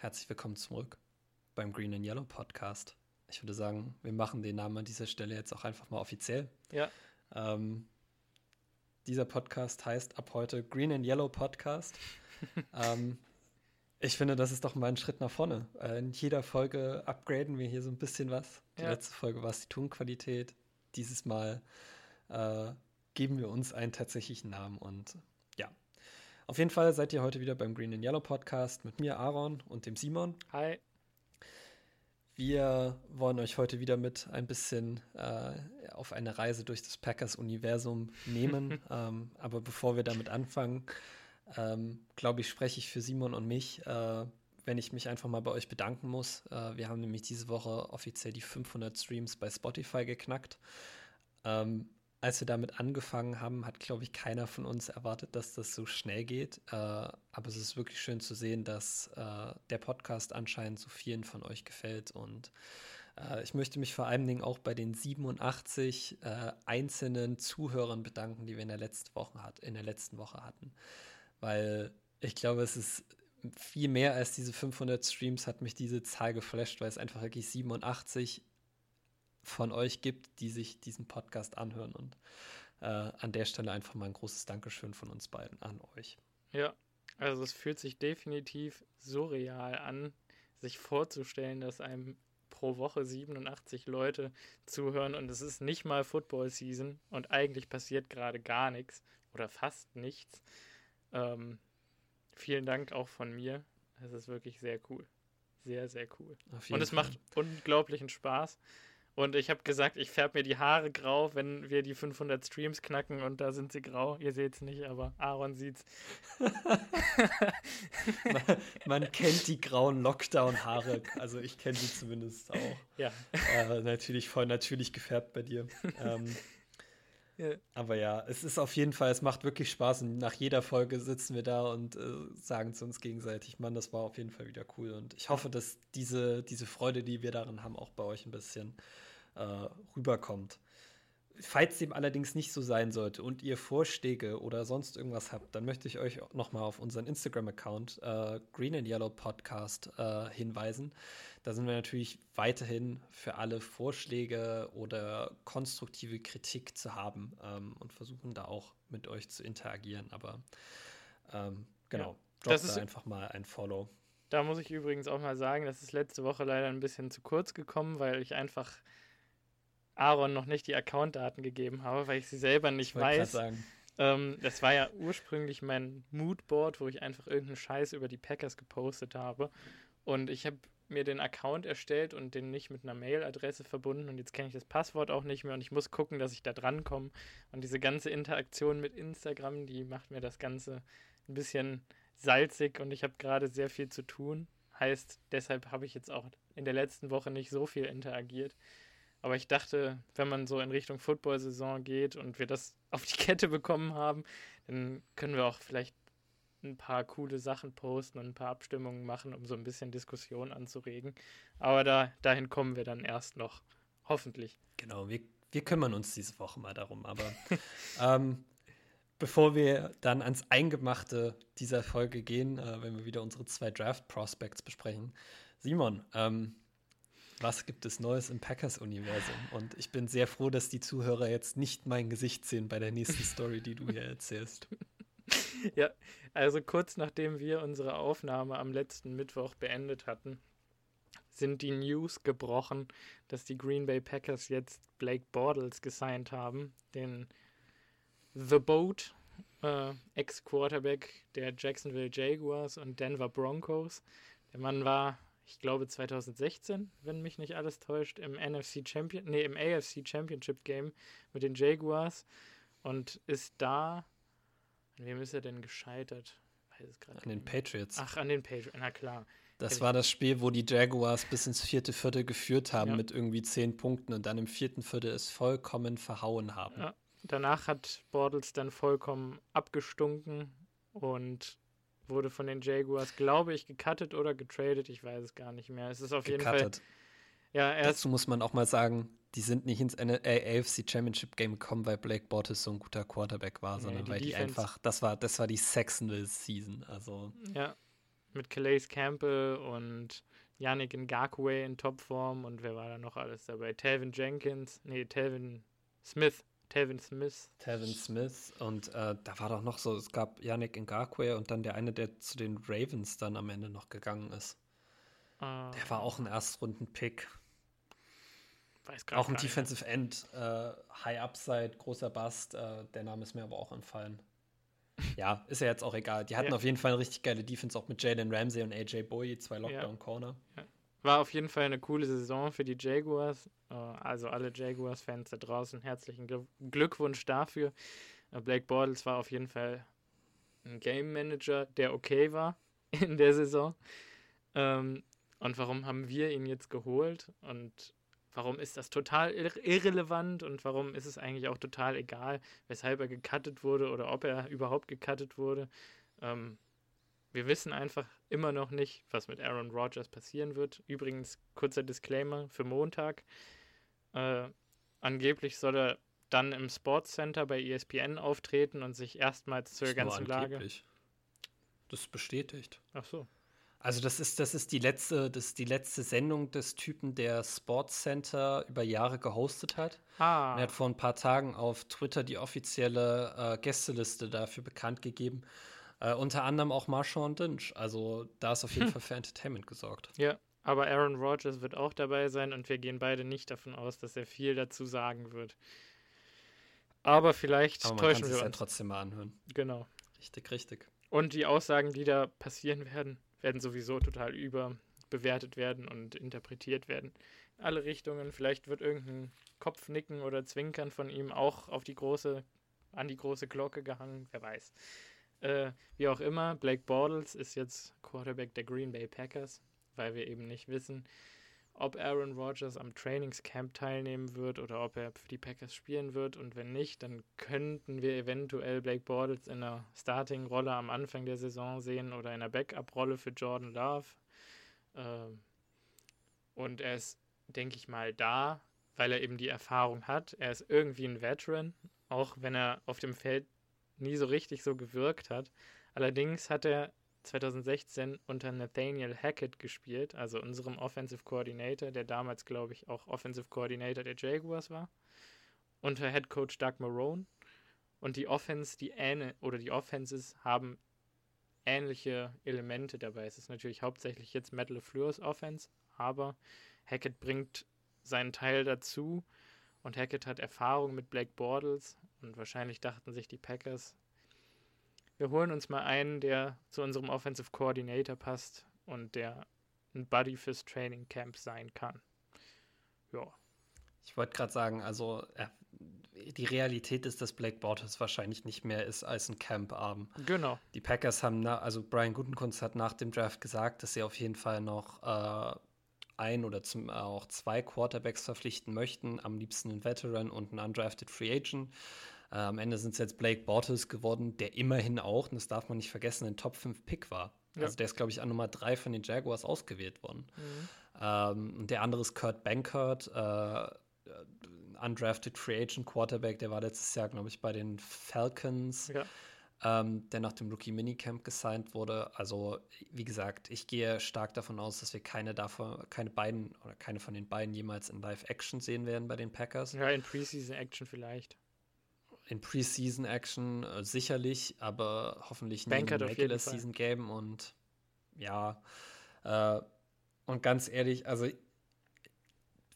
Herzlich willkommen zurück beim Green and Yellow Podcast. Ich würde sagen, wir machen den Namen an dieser Stelle jetzt auch einfach mal offiziell. Ja. Ähm, dieser Podcast heißt ab heute Green and Yellow Podcast. ähm, ich finde, das ist doch mal ein Schritt nach vorne. Äh, in jeder Folge upgraden wir hier so ein bisschen was. Die Ja. letzte Folge war es die Tonqualität. Dieses Mal äh, geben wir uns einen tatsächlichen Namen und ja. Auf jeden Fall seid ihr heute wieder beim Green and Yellow Podcast mit mir, Aaron, und dem Simon. Hi. Wir wollen euch heute wieder mit ein bisschen äh, auf eine Reise durch das Packers-Universum nehmen. ähm, aber bevor wir damit anfangen, ähm, glaube ich, spreche ich für Simon und mich, äh, wenn ich mich einfach mal bei euch bedanken muss. Äh, wir haben nämlich diese Woche offiziell die 500 Streams bei Spotify geknackt. Ähm, als wir damit angefangen haben, hat, glaube ich, keiner von uns erwartet, dass das so schnell geht. Äh, aber es ist wirklich schön zu sehen, dass äh, der Podcast anscheinend so vielen von euch gefällt. Und äh, ich möchte mich vor allen Dingen auch bei den 87 äh, einzelnen Zuhörern bedanken, die wir in der letzten Woche, hat, in der letzten Woche hatten. Weil ich glaube, es ist viel mehr als diese 500 Streams hat mich diese Zahl geflasht, weil es einfach wirklich 87 von euch gibt, die sich diesen Podcast anhören. Und äh, an der Stelle einfach mal ein großes Dankeschön von uns beiden an euch. Ja, also es fühlt sich definitiv surreal an, sich vorzustellen, dass einem pro Woche 87 Leute zuhören und es ist nicht mal Football Season und eigentlich passiert gerade gar nichts oder fast nichts. Ähm, vielen Dank auch von mir. Es ist wirklich sehr cool. Sehr, sehr cool. Und es Fall. macht unglaublichen Spaß. Und ich habe gesagt, ich färbe mir die Haare grau, wenn wir die 500 Streams knacken und da sind sie grau. Ihr seht es nicht, aber Aaron sieht's. man, man kennt die grauen Lockdown-Haare. Also ich kenne sie zumindest auch. Ja. Äh, natürlich voll natürlich gefärbt bei dir. Ähm, Ja. aber ja, es ist auf jeden Fall, es macht wirklich Spaß. Und nach jeder Folge sitzen wir da und äh, sagen zu uns gegenseitig, Mann, das war auf jeden Fall wieder cool. Und ich hoffe, dass diese, diese Freude, die wir darin haben, auch bei euch ein bisschen äh, rüberkommt. Falls dem allerdings nicht so sein sollte und ihr Vorschläge oder sonst irgendwas habt, dann möchte ich euch nochmal auf unseren Instagram-Account äh, Green and Yellow Podcast äh, hinweisen. Da sind wir natürlich weiterhin für alle Vorschläge oder konstruktive Kritik zu haben ähm, und versuchen da auch mit euch zu interagieren. Aber ähm, genau, Ja. droppt ist- da einfach mal ein Follow. Da muss ich übrigens auch mal sagen, das ist letzte Woche leider ein bisschen zu kurz gekommen, weil ich einfach Aaron noch nicht die Accountdaten gegeben habe, weil ich sie selber nicht Ich wollte weiß. sagen, Ähm, das war ja ursprünglich mein Moodboard, wo ich einfach irgendeinen Scheiß über die Packers gepostet habe. Und ich habe mir den Account erstellt und den nicht mit einer Mailadresse verbunden. Und jetzt kenne ich das Passwort auch nicht mehr und ich muss gucken, dass ich da drankomme. Und diese ganze Interaktion mit Instagram, die macht mir das Ganze ein bisschen salzig und ich habe gerade sehr viel zu tun. Heißt, deshalb habe ich jetzt auch in der letzten Woche nicht so viel interagiert. Aber ich dachte, wenn man so in Richtung Football-Saison geht und wir das auf die Kette bekommen haben, dann können wir auch vielleicht ein paar coole Sachen posten und ein paar Abstimmungen machen, um so ein bisschen Diskussion anzuregen. Aber da, dahin kommen wir dann erst noch. Hoffentlich. Genau, wir, wir kümmern uns diese Woche mal darum. Aber ähm, bevor wir dann ans Eingemachte dieser Folge gehen, äh, wenn wir wieder unsere zwei Draft Prospects besprechen, Simon, ähm, was gibt es Neues im Packers-Universum? Und ich bin sehr froh, dass die Zuhörer jetzt nicht mein Gesicht sehen bei der nächsten Story, die du hier erzählst. Ja, also kurz nachdem wir unsere Aufnahme am letzten Mittwoch beendet hatten, sind die News gebrochen, dass die Green Bay Packers jetzt Blake Bortles gesigned haben, den The Boat, äh, Ex-Quarterback der Jacksonville Jaguars und Denver Broncos. Der Mann war, ich glaube, 2016, wenn mich nicht alles täuscht, im NFC Champion, nee, im AFC Championship Game mit den Jaguars und ist da an wem ist er denn gescheitert? Weiß es gerade An den. Patriots. Ach, an den Patriots. Na klar. Das war das Spiel, wo die Jaguars bis ins vierte Viertel geführt haben Ja. mit irgendwie zehn Punkten und dann im vierten Viertel es vollkommen verhauen haben. Ja. Danach hat Bortles dann vollkommen abgestunken und wurde von den Jaguars, glaube ich, gecuttet oder getradet. Ich weiß es gar nicht mehr. Es ist auf jeden Fall. Gecuttet. Ja, er ist. Dazu muss man auch mal sagen, die sind nicht ins äh, AFC Championship Game gekommen, weil Blake Bortles so ein guter Quarterback war, Nee, sondern die weil die Defense- einfach, das war, das war die Saxonville Season. Also Ja. mit Calais Campbell und Yannick Ngakwe in Topform und wer war da noch alles dabei? Telvin Jenkins, nee, Telvin Smith. Telvin Smith. Telvin Smith und äh, da war doch noch so, es gab Yannick Ngakwe und dann der eine, der zu den Ravens dann am Ende noch gegangen ist. Uh, der war auch ein Erstrunden-Pick. Auch ein Defensive End, äh, High Upside, großer Bust. Äh, der Name ist mir aber auch entfallen. ja, ist ja jetzt auch egal. Die hatten ja. auf jeden Fall eine richtig geile Defense, auch mit Jalen Ramsey und AJ Bowie, zwei Lockdown-Corner. Ja. War auf jeden Fall eine coole Saison für die Jaguars. Äh, also alle Jaguars-Fans da draußen, herzlichen Glückwunsch dafür. Äh, Blake Bortles war auf jeden Fall ein Game Manager, der okay war in der Saison. Ähm, und warum haben wir ihn jetzt geholt? Und warum ist das total irrelevant und warum ist es eigentlich auch total egal, weshalb er gecuttet wurde oder ob er überhaupt gecuttet wurde. Ähm, wir wissen einfach immer noch nicht, was mit Aaron Rodgers passieren wird. Übrigens, kurzer Disclaimer für Montag. Äh, angeblich soll er dann im Sports Center bei ESPN auftreten und sich erstmals zur ganzen Lage. Das ist bestätigt. Ach so. Also das ist, das ist die letzte, das ist die letzte Sendung des Typen, der Sports Center über Jahre gehostet hat. Ah. Er hat vor ein paar Tagen auf Twitter die offizielle äh, Gästeliste dafür bekannt gegeben. Äh, unter anderem auch Marshawn Lynch. Also da ist auf jeden hm. Fall für Entertainment gesorgt. Ja, aber Aaron Rodgers wird auch dabei sein und wir gehen beide nicht davon aus, dass er viel dazu sagen wird. Aber vielleicht aber man täuschen kann wir uns. Ja trotzdem mal anhören. Genau. Richtig, richtig. Und die Aussagen, die da passieren werden, werden sowieso total überbewertet werden und interpretiert werden. In alle Richtungen. Vielleicht wird irgendein Kopfnicken oder Zwinkern von ihm auch auf die große, an die große Glocke gehangen, wer weiß. Äh, wie auch immer, Blake Bortles ist jetzt Quarterback der Green Bay Packers, weil wir eben nicht wissen, ob Aaron Rodgers am Trainingscamp teilnehmen wird oder ob er für die Packers spielen wird. Und wenn nicht, dann könnten wir eventuell Blake Bortles in einer Starting-Rolle am Anfang der Saison sehen oder in einer Backup-Rolle für Jordan Love. Ähm, und er ist, denke ich mal, da, weil er eben die Erfahrung hat. Er ist irgendwie ein Veteran, auch wenn er auf dem Feld nie so richtig so gewirkt hat. Allerdings hat er 2016 unter Nathaniel Hackett gespielt, also unserem Offensive Coordinator, der damals, glaube ich, auch Offensive Coordinator der Jaguars war, unter Head Coach Doug Marone. Und die Offense, die ähne, oder die Offenses haben ähnliche Elemente dabei. Es ist natürlich hauptsächlich jetzt Matt LeFleur's Offense, aber Hackett bringt seinen Teil dazu und Hackett hat Erfahrung mit Black Bortles und wahrscheinlich dachten sich die Packers, wir holen uns mal einen, der zu unserem Offensive Coordinator passt und der ein Buddy fürs Training Camp sein kann. Ja. Ich wollte gerade sagen, also äh, die Realität ist, dass Black Bortles wahrscheinlich nicht mehr ist als ein Camp-Abend. Genau. Die Packers haben, na, also Brian Gutenkunst hat nach dem Draft gesagt, dass sie auf jeden Fall noch äh, ein oder zum, äh, auch zwei Quarterbacks verpflichten möchten, am liebsten einen Veteran und einen undrafted Free Agent. Äh, am Ende sind es jetzt Blake Bortles geworden, der immerhin auch, und das darf man nicht vergessen, ein Top 5 Pick war. Ja. Also der ist, glaube ich, an Nummer 3 von den Jaguars ausgewählt worden. Mhm. Ähm, und der andere ist Kurt Bankert, äh, undrafted Free Agent Quarterback, der war letztes Jahr, glaube ich, bei den Falcons. Ja. Ähm, der nach dem Rookie Minicamp gesigned wurde. Also, wie gesagt, ich gehe stark davon aus, dass wir keine davon, keine beiden oder keine von den beiden jemals in Live-Action sehen werden bei den Packers. Ja, in Preseason-Action vielleicht in Preseason Action äh, sicherlich, aber hoffentlich nicht in Regular Season Game und ja, äh, und ganz ehrlich, also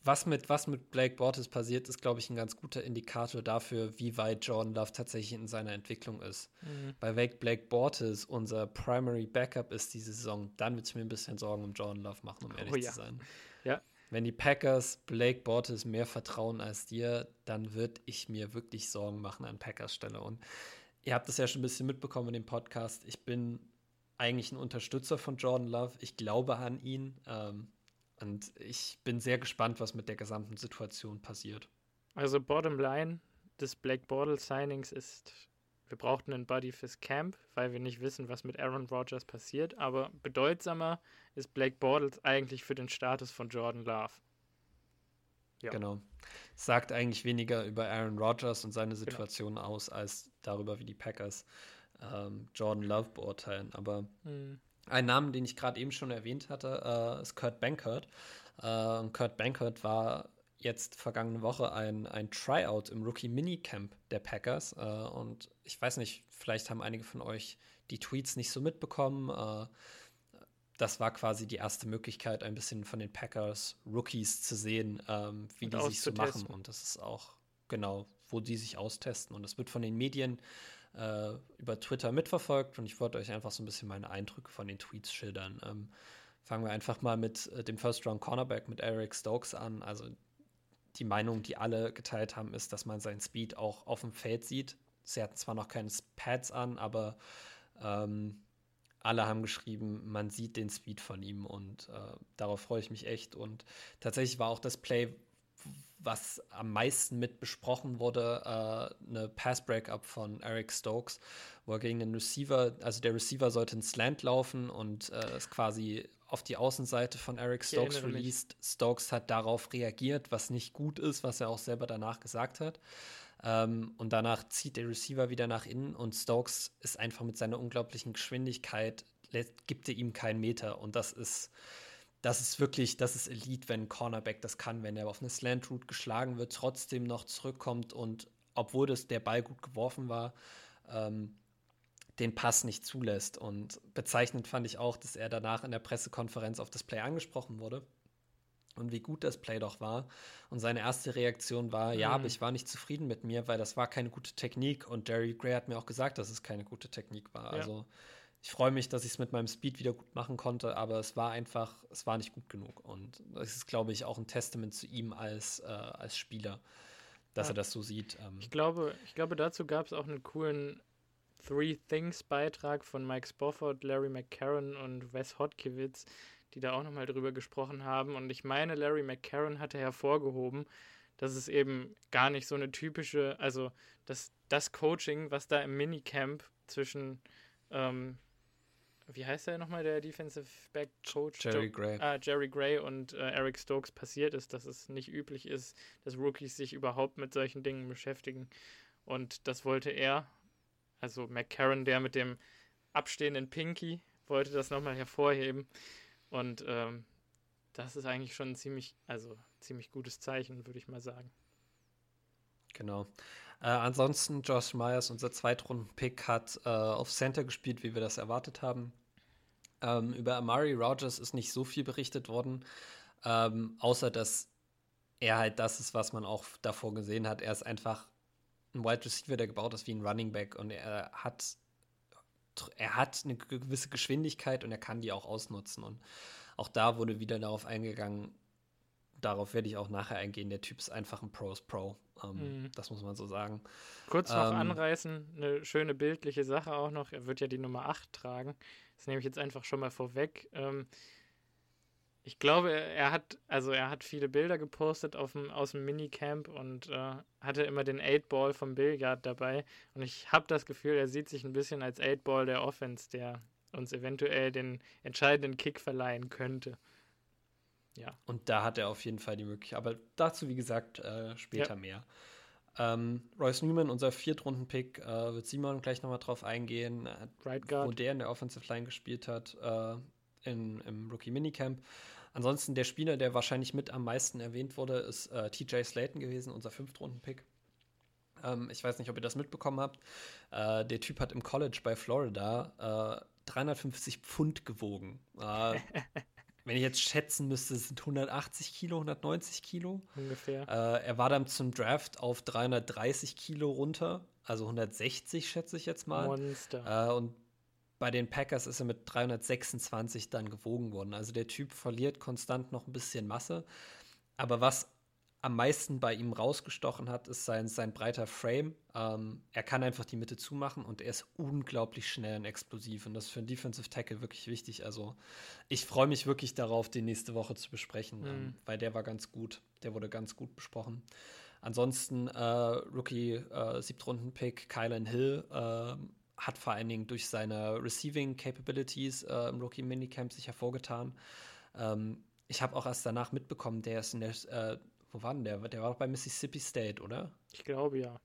was mit, was mit Blake Bortles passiert, ist, glaube ich, ein ganz guter Indikator dafür, wie weit Jordan Love tatsächlich in seiner Entwicklung ist. Mhm. Bei Wake Blake Bortles unser Primary Backup ist diese Saison, dann wird es mir ein bisschen Sorgen um Jordan Love machen, um oh ehrlich oh, ja. zu sein. Ja, wenn die Packers Blake Bortles mehr vertrauen als dir, dann würde ich mir wirklich Sorgen machen an Packers Stelle. Und ihr habt es ja schon ein bisschen mitbekommen in dem Podcast. Ich bin eigentlich ein Unterstützer von Jordan Love. Ich glaube an ihn. Ähm, und ich bin sehr gespannt, was mit der gesamten Situation passiert. Also Bottom Line des Blake Bortles Signings ist wir brauchten einen Buddy fürs Camp, weil wir nicht wissen, was mit Aaron Rodgers passiert. Aber bedeutsamer ist Blake Bortles eigentlich für den Status von Jordan Love. Ja. Genau. Sagt eigentlich weniger über Aaron Rodgers und seine genau. Situation genau. aus, als darüber, wie die Packers ähm, Jordan Love beurteilen. Aber mhm. Ein Name, den ich gerade eben schon erwähnt hatte, äh, ist Kurt Bankert. Äh, Kurt Bankert war jetzt vergangene Woche ein, ein Tryout im Rookie Minicamp der Packers. Äh, und ich weiß nicht, vielleicht haben einige von euch die Tweets nicht so mitbekommen. Äh, das war quasi die erste Möglichkeit, ein bisschen von den Packers Rookies zu sehen, ähm, wie und die sich so machen. Und das ist auch genau, wo die sich austesten. Und das wird von den Medien äh, über Twitter mitverfolgt. Und ich wollte euch einfach so ein bisschen meine Eindrücke von den Tweets schildern. Ähm, fangen wir einfach mal mit äh, dem First Round Cornerback mit Eric Stokes an. Also die Meinung, die alle geteilt haben, ist, dass man seinen Speed auch auf dem Feld sieht. Sie hatten zwar noch keine Pads an, aber ähm, alle haben geschrieben, man sieht den Speed von ihm und äh, darauf freue ich mich echt. Und tatsächlich war auch das Play, was am meisten mit besprochen wurde, äh, eine Pass-Breakup von Eric Stokes, wo er gegen den Receiver, also der Receiver sollte ins Slant laufen und äh, es quasi auf die Außenseite von Eric Stokes released. Stokes hat darauf reagiert, was nicht gut ist, was er auch selber danach gesagt hat. Ähm, und danach zieht der Receiver wieder nach innen und Stokes ist einfach mit seiner unglaublichen Geschwindigkeit, gibt er ihm keinen Meter. Und das ist, das ist wirklich, das ist Elite, wenn ein Cornerback das kann, wenn er auf eine Slant Route geschlagen wird, trotzdem noch zurückkommt und obwohl das der Ball gut geworfen war, ähm, den Pass nicht zulässt. Und bezeichnend fand ich auch, dass er danach in der Pressekonferenz auf das Play angesprochen wurde und wie gut das Play doch war. Und seine erste Reaktion war, mhm. ja, aber ich war nicht zufrieden mit mir, weil das war keine gute Technik. Und Jerry Gray hat mir auch gesagt, dass es keine gute Technik war. Ja. Also ich freue mich, dass ich es mit meinem Speed wieder gut machen konnte, aber es war einfach, es war nicht gut genug. Und das ist, glaube ich, auch ein Testament zu ihm als, äh, als Spieler, dass ja. er das so sieht. Ähm. Ich, glaube, ich glaube, dazu gab es auch einen coolen Three Things Beitrag von Mike Spofford, Larry McCarron und Wes Hodkiewicz, die da auch nochmal drüber gesprochen haben. Und ich meine, Larry McCarron hatte hervorgehoben, dass es eben gar nicht so eine typische, also das, das Coaching, was da im Minicamp zwischen, ähm, wie heißt der nochmal, der Defensive Back Coach? Jerry Gray. Ah, Jerry Gray und äh, Eric Stokes passiert ist, dass es nicht üblich ist, dass Rookies sich überhaupt mit solchen Dingen beschäftigen. Und das wollte er also McCarron, der mit dem abstehenden Pinky, wollte das nochmal hervorheben. Und ähm, das ist eigentlich schon ein ziemlich, also ziemlich gutes Zeichen, würde ich mal sagen. Genau. Äh, ansonsten, Josh Myers, unser Zweitrunden-Pick, hat äh, auf Center gespielt, wie wir das erwartet haben. Ähm, über Amari Rogers ist nicht so viel berichtet worden, ähm, außer dass er halt das ist, was man auch davor gesehen hat. Er ist einfach ein Wide Receiver, der gebaut ist wie ein Running Back und er hat er hat eine gewisse Geschwindigkeit und er kann die auch ausnutzen und auch da wurde wieder darauf eingegangen, darauf werde ich auch nachher eingehen, der Typ ist einfach ein Pros Pro, ähm, mhm. das muss man so sagen. Kurz noch ähm, anreißen, eine schöne bildliche Sache auch noch, er wird ja die Nummer 8 tragen, das nehme ich jetzt einfach schon mal vorweg. Ähm, ich glaube, er hat, also er hat viele Bilder gepostet auf dem, aus dem Minicamp und äh, hatte immer den 8-Ball vom Billard dabei. Und ich habe das Gefühl, er sieht sich ein bisschen als 8-Ball der Offense, der uns eventuell den entscheidenden Kick verleihen könnte. Ja. Und da hat er auf jeden Fall die Möglichkeit. Aber dazu, wie gesagt, äh, später ja. mehr. Ähm, Royce Newman, unser Viertrunden-Pick, äh, wird Simon gleich nochmal drauf eingehen, right wo der in der Offensive Line gespielt hat äh, in, im Rookie Minicamp. Ansonsten der Spieler, der wahrscheinlich mit am meisten erwähnt wurde, ist äh, TJ Slayton gewesen, unser Fünftrunden-Pick. Ähm, ich weiß nicht, ob ihr das mitbekommen habt. Äh, der Typ hat im College bei Florida äh, 350 Pfund gewogen. Wenn ich jetzt schätzen müsste, sind 180 Kilo, 190 Kilo. Ungefähr. Äh, er war dann zum Draft auf 330 Kilo runter, also 160 schätze ich jetzt mal. Monster. Äh, und bei den Packers ist er mit 326 dann gewogen worden. Also der Typ verliert konstant noch ein bisschen Masse. Aber was am meisten bei ihm rausgestochen hat, ist sein, sein breiter Frame. Ähm, er kann einfach die Mitte zumachen und er ist unglaublich schnell und explosiv. Und das ist für einen Defensive Tackle wirklich wichtig. Also ich freue mich wirklich darauf, den nächste Woche zu besprechen, mhm. ähm, weil der war ganz gut. Der wurde ganz gut besprochen. Ansonsten äh, Rookie äh, Siebtrunden-Pick Kylan Hill. Äh, hat vor allen Dingen durch seine Receiving Capabilities äh, im Rookie Minicamp sich hervorgetan. Ähm, ich habe auch erst danach mitbekommen, der ist in der, äh, wo war denn der? Der war doch bei Mississippi State, oder? Ich glaube ja.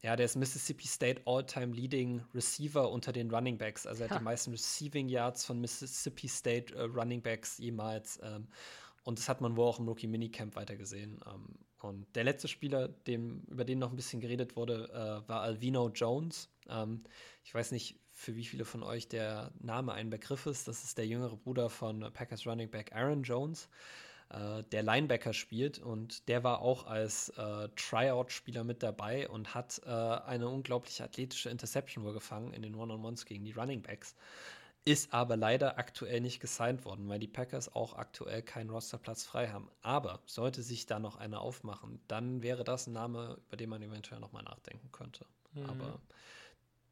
ja, der ist Mississippi State All-Time Leading Receiver unter den Running Backs. Also er hat ha. die meisten Receiving Yards von Mississippi State äh, Running Backs jemals. Ähm, und das hat man wohl auch im Rookie Minicamp weitergesehen. Ähm, und der letzte Spieler, dem, über den noch ein bisschen geredet wurde, äh, war Alvino Jones. Ähm, ich weiß nicht, für wie viele von euch der Name ein Begriff ist. Das ist der jüngere Bruder von Packers Running Back Aaron Jones äh, der Linebacker spielt und der war auch als äh, Tryout-Spieler mit dabei und hat äh, eine unglaublich athletische Interception wohl gefangen in den One-on-Ones gegen die Running Backs. Ist aber leider aktuell nicht gesigned worden, weil die Packers auch aktuell keinen Rosterplatz frei haben. Aber sollte sich da noch einer aufmachen, dann wäre das ein Name, über den man eventuell nochmal nachdenken könnte. Mhm. Aber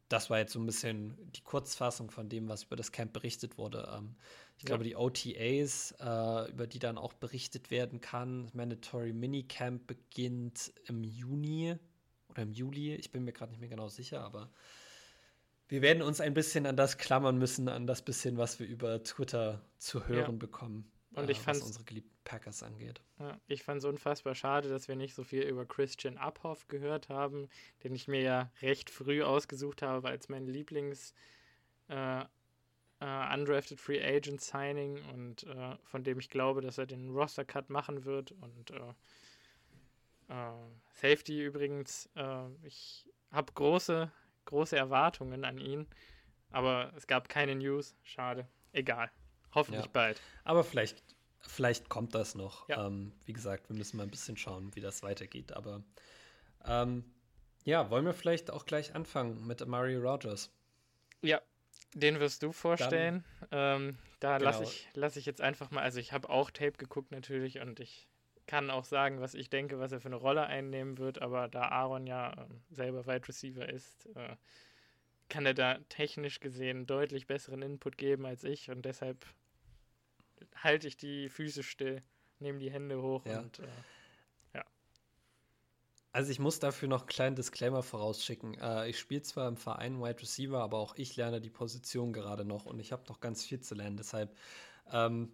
das war jetzt so ein bisschen die Kurzfassung von dem, was über das Camp berichtet wurde. Ähm, ich ja. glaube, die OTAs, äh, über die dann auch berichtet werden kann, das Mandatory Minicamp beginnt im Juni oder im Juli. Ich bin mir gerade nicht mehr genau sicher, aber wir werden uns ein bisschen an das klammern müssen, an das bisschen, was wir über Twitter zu hören ja. bekommen. Und ich äh, was unsere geliebten Packers angeht. Ja, ich fand es unfassbar schade, dass wir nicht so viel über Christian Uphoff gehört haben, den ich mir ja recht früh ausgesucht habe als mein Lieblings äh, Uh, undrafted Free Agent Signing und uh, von dem ich glaube, dass er den Roster Cut machen wird und uh, Safety übrigens. ich habe große, große Erwartungen an ihn, aber es gab keine News. Schade. Egal. Hoffentlich ja. bald. Aber vielleicht, vielleicht kommt das noch. Ja. Ähm, wie gesagt, wir müssen mal ein bisschen schauen, wie das weitergeht. Aber ähm, ja, wollen wir vielleicht auch gleich anfangen mit Amari Rogers? Ja, den wirst du vorstellen. Dann, ähm, da genau. lasse ich, lass ich jetzt einfach mal, also ich habe auch Tape geguckt natürlich und ich kann auch sagen, was ich denke, was er für eine Rolle einnehmen wird, aber da Aaron ja äh, selber Wide Receiver ist, äh, kann er da technisch gesehen deutlich besseren Input geben als ich und deshalb halte ich die Füße still, nehme die Hände hoch ja. und äh, ja. Also ich muss dafür noch einen kleinen Disclaimer vorausschicken. Äh, ich spiele zwar im Verein Wide Receiver, aber auch ich lerne die Position gerade noch und ich habe noch ganz viel zu lernen. Deshalb ähm,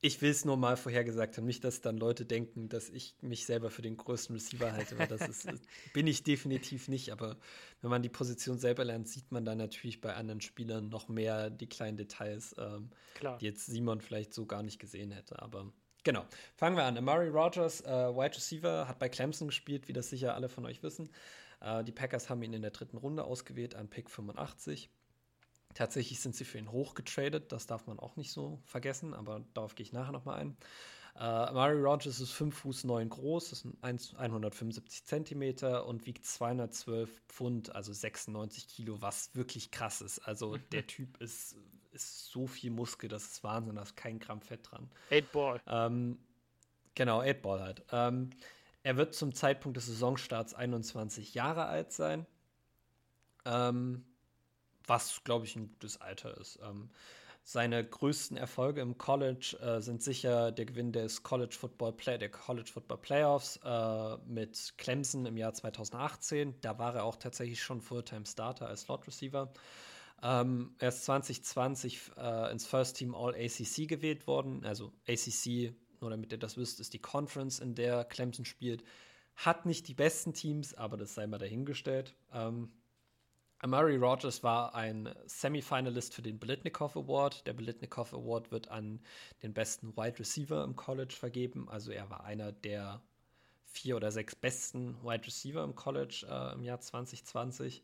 ich will es nur mal vorhergesagt haben, nicht, dass dann Leute denken, dass ich mich selber für den größten Receiver halte, weil das ist, bin ich definitiv nicht. Aber wenn man die Position selber lernt, sieht man dann natürlich bei anderen Spielern noch mehr die kleinen Details, ähm, die jetzt Simon vielleicht so gar nicht gesehen hätte. Aber genau, fangen wir an. Amari Rogers, äh, Wide Receiver, hat bei Clemson gespielt, wie das sicher alle von euch wissen. Äh, die Packers haben ihn in der dritten Runde ausgewählt an Pick 85. Tatsächlich sind sie für ihn hochgetradet, das darf man auch nicht so vergessen, aber darauf gehe ich nachher nochmal ein. Uh, Murray Rogers ist 5 Fuß 9 groß, ist 175 Zentimeter und wiegt 212 Pfund, also 96 Kilo, was wirklich krass ist. Also der Typ ist, ist so viel Muskel, das ist Wahnsinn, da ist kein Gramm Fett dran. 8 Ball. Ähm, genau, 8 Ball halt. Ähm, er wird zum Zeitpunkt des Saisonstarts 21 Jahre alt sein. Ähm, was, glaube ich, ein gutes Alter ist. Ähm, seine größten Erfolge im College äh, sind sicher der Gewinn des College Football Play der College Football Playoffs äh, mit Clemson im Jahr 2018. Da war er auch tatsächlich schon Fulltime Starter als Slot Receiver. Ähm, er ist 2020 äh, ins First Team All ACC gewählt worden. Also ACC, nur damit ihr das wisst, ist die Conference, in der Clemson spielt. Hat nicht die besten Teams, aber das sei mal dahingestellt. Ähm, Amari Rogers war ein Semifinalist für den Blitnikoff Award. Der Blitnikoff Award wird an den besten Wide Receiver im College vergeben. Also er war einer der vier oder sechs besten Wide Receiver im College äh, im Jahr 2020.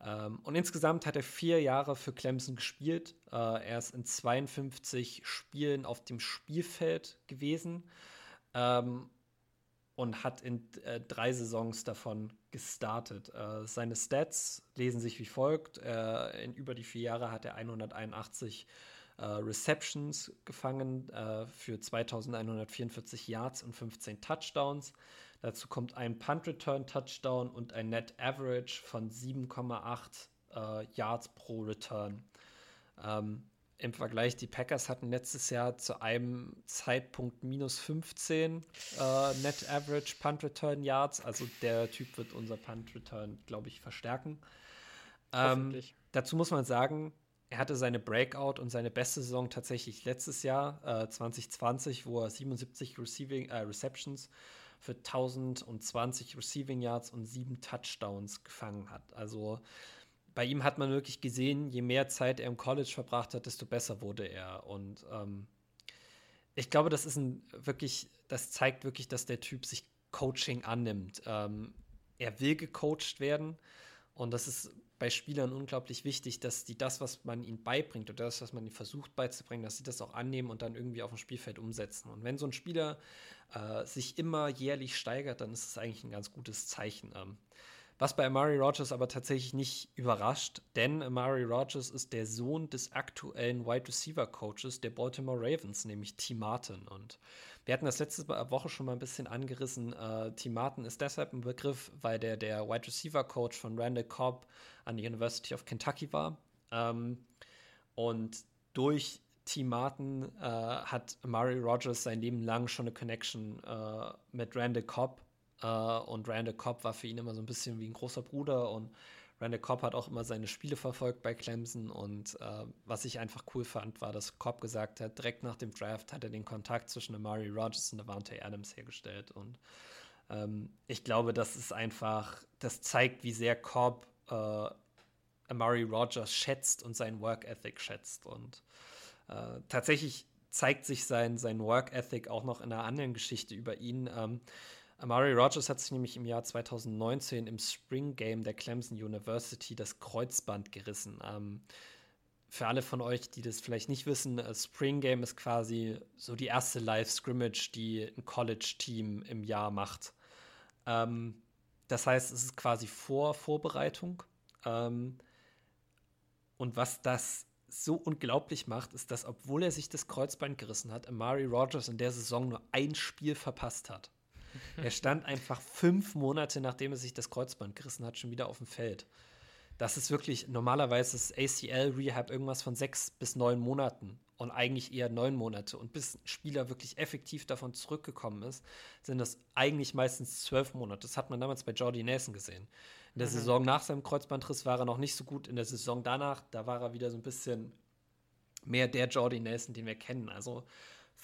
Ähm, und insgesamt hat er vier Jahre für Clemson gespielt. Äh, er ist in 52 Spielen auf dem Spielfeld gewesen. Ähm, und hat in äh, drei Saisons davon gestartet. Äh, seine Stats lesen sich wie folgt. Äh, in über die vier Jahre hat er 181 äh, Receptions gefangen äh, für 2144 Yards und 15 Touchdowns. Dazu kommt ein Punt Return Touchdown und ein Net Average von 7,8 äh, Yards pro Return. Ähm, im Vergleich, die Packers hatten letztes Jahr zu einem Zeitpunkt minus 15 äh, Net Average Punt Return Yards. Also der Typ wird unser Punt Return, glaube ich, verstärken. Ähm, dazu muss man sagen, er hatte seine Breakout und seine beste Saison tatsächlich letztes Jahr, äh, 2020, wo er 77 Receiving, äh, Receptions für 1020 Receiving Yards und sieben Touchdowns gefangen hat. Also bei ihm hat man wirklich gesehen, je mehr Zeit er im College verbracht hat, desto besser wurde er. Und ähm, ich glaube, das ist ein wirklich, das zeigt wirklich, dass der Typ sich Coaching annimmt. Ähm, er will gecoacht werden und das ist bei Spielern unglaublich wichtig, dass die das, was man ihnen beibringt oder das, was man ihnen versucht beizubringen, dass sie das auch annehmen und dann irgendwie auf dem Spielfeld umsetzen. Und wenn so ein Spieler äh, sich immer jährlich steigert, dann ist es eigentlich ein ganz gutes Zeichen. Ähm, was bei Amari Rogers aber tatsächlich nicht überrascht, denn Amari Rogers ist der Sohn des aktuellen Wide Receiver Coaches der Baltimore Ravens, nämlich T. Martin. Und wir hatten das letzte Woche schon mal ein bisschen angerissen. Äh, T. Martin ist deshalb ein Begriff, weil der der Wide Receiver Coach von Randall Cobb an der University of Kentucky war. Ähm, und durch T. Martin äh, hat Amari Rogers sein Leben lang schon eine Connection äh, mit Randall Cobb und Randall Cobb war für ihn immer so ein bisschen wie ein großer Bruder und Randall Cobb hat auch immer seine Spiele verfolgt bei Clemson und uh, was ich einfach cool fand, war, dass Cobb gesagt hat, direkt nach dem Draft hat er den Kontakt zwischen Amari Rogers und Davante Adams hergestellt und ähm, ich glaube, das ist einfach, das zeigt, wie sehr Cobb uh, Amari Rogers schätzt und sein Work Ethic schätzt und tatsächlich zeigt sich sein, sein Work Ethic auch noch in einer anderen Geschichte über ihn. Ähm, Amari Rogers hat sich nämlich im Jahr 2019 im Spring Game der Clemson University das Kreuzband gerissen. Ähm, für alle von euch, die das vielleicht nicht wissen, äh, Spring Game ist quasi so die erste Live-Scrimmage, die ein College-Team im Jahr macht. Ähm, das heißt, es ist quasi vor Vorbereitung. Ähm, und was das so unglaublich macht, ist, dass obwohl er sich das Kreuzband gerissen hat, Amari Rogers in der Saison nur ein Spiel verpasst hat. Er stand einfach fünf Monate, nachdem er sich das Kreuzband gerissen hat, schon wieder auf dem Feld. Das ist wirklich, normalerweise ist ACL-Rehab irgendwas von sechs bis neun Monaten und eigentlich eher neun Monate. Und bis ein Spieler wirklich effektiv davon zurückgekommen ist, sind das eigentlich meistens zwölf Monate. Das hat man damals bei Jordi Nelson gesehen. In der mhm. Saison nach seinem Kreuzbandriss war er noch nicht so gut. In der Saison danach, da war er wieder so ein bisschen mehr der Jordi Nelson, den wir kennen. Also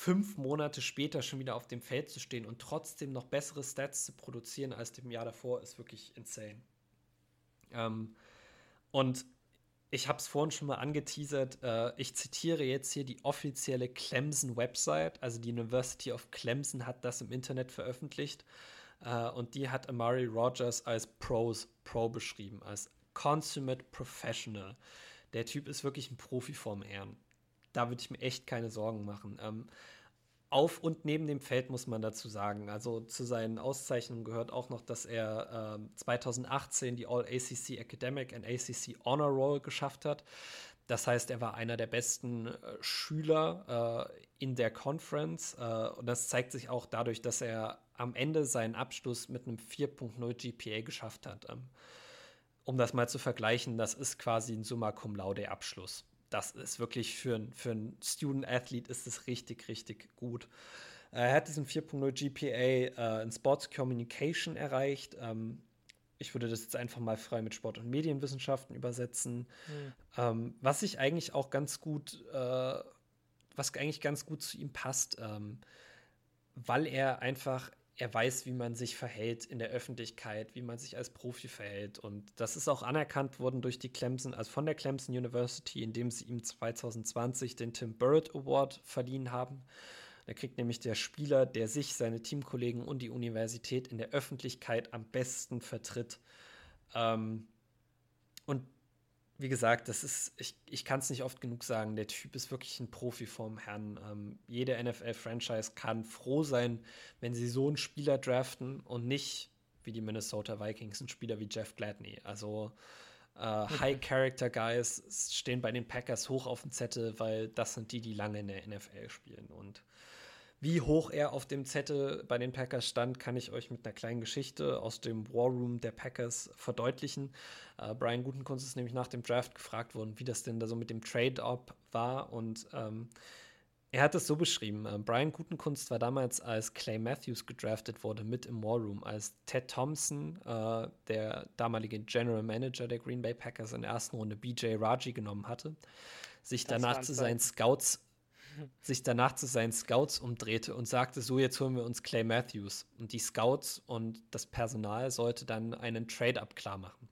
fünf Monate später schon wieder auf dem Feld zu stehen und trotzdem noch bessere Stats zu produzieren als dem Jahr davor, ist wirklich insane. Ähm, und ich habe es vorhin schon mal angeteasert. Äh, ich zitiere jetzt hier die offizielle Clemson-Website. Also die University of Clemson hat das im Internet veröffentlicht. Äh, und die hat Amari Rogers als Pros Pro beschrieben, als Consummate Professional. Der Typ ist wirklich ein Profi vorm Herrn da würde ich mir echt keine Sorgen machen. Ähm, auf und neben dem Feld muss man dazu sagen. Also zu seinen Auszeichnungen gehört auch noch, dass er äh, 2018 die All-ACC Academic and ACC Honor Roll geschafft hat. Das heißt, er war einer der besten äh, Schüler äh, in der Conference. Äh, und das zeigt sich auch dadurch, dass er am Ende seinen Abschluss mit einem 4.0 GPA geschafft hat. Ähm, um das mal zu vergleichen, das ist quasi ein Summa Cum Laude Abschluss das ist wirklich für, für einen Student-Athlete ist es richtig, richtig gut. Er hat diesen 4.0 GPA äh, in Sports Communication erreicht. Ähm, ich würde das jetzt einfach mal frei mit Sport- und Medienwissenschaften übersetzen. Mhm. Ähm, was ich eigentlich auch ganz gut, äh, was eigentlich ganz gut zu ihm passt, ähm, weil er einfach er weiß, wie man sich verhält in der Öffentlichkeit, wie man sich als Profi verhält. Und das ist auch anerkannt worden durch die Clemson, also von der Clemson University, indem sie ihm 2020 den Tim Burrett Award verliehen haben. Da kriegt nämlich der Spieler, der sich, seine Teamkollegen und die Universität in der Öffentlichkeit am besten vertritt. Ähm, und wie gesagt, das ist, ich, ich kann es nicht oft genug sagen, der Typ ist wirklich ein Profi vorm Herrn. Ähm, jede NFL-Franchise kann froh sein, wenn sie so einen Spieler draften und nicht wie die Minnesota Vikings einen Spieler wie Jeff Gladney. Also äh, High-Character-Guys stehen bei den Packers hoch auf dem Zettel, weil das sind die, die lange in der NFL spielen. Und wie hoch er auf dem Zettel bei den Packers stand, kann ich euch mit einer kleinen Geschichte aus dem War Room der Packers verdeutlichen. Äh, Brian Gutenkunst ist nämlich nach dem Draft gefragt worden, wie das denn da so mit dem Trade-Up war. Und ähm, er hat es so beschrieben: äh, Brian Gutenkunst war damals, als Clay Matthews gedraftet wurde, mit im War Room, als Ted Thompson, äh, der damalige General Manager der Green Bay Packers, in der ersten Runde BJ Raji genommen hatte, sich das danach zu seinen Scouts sich danach zu seinen Scouts umdrehte und sagte, so jetzt holen wir uns Clay Matthews. Und die Scouts und das Personal sollte dann einen Trade-up klar machen.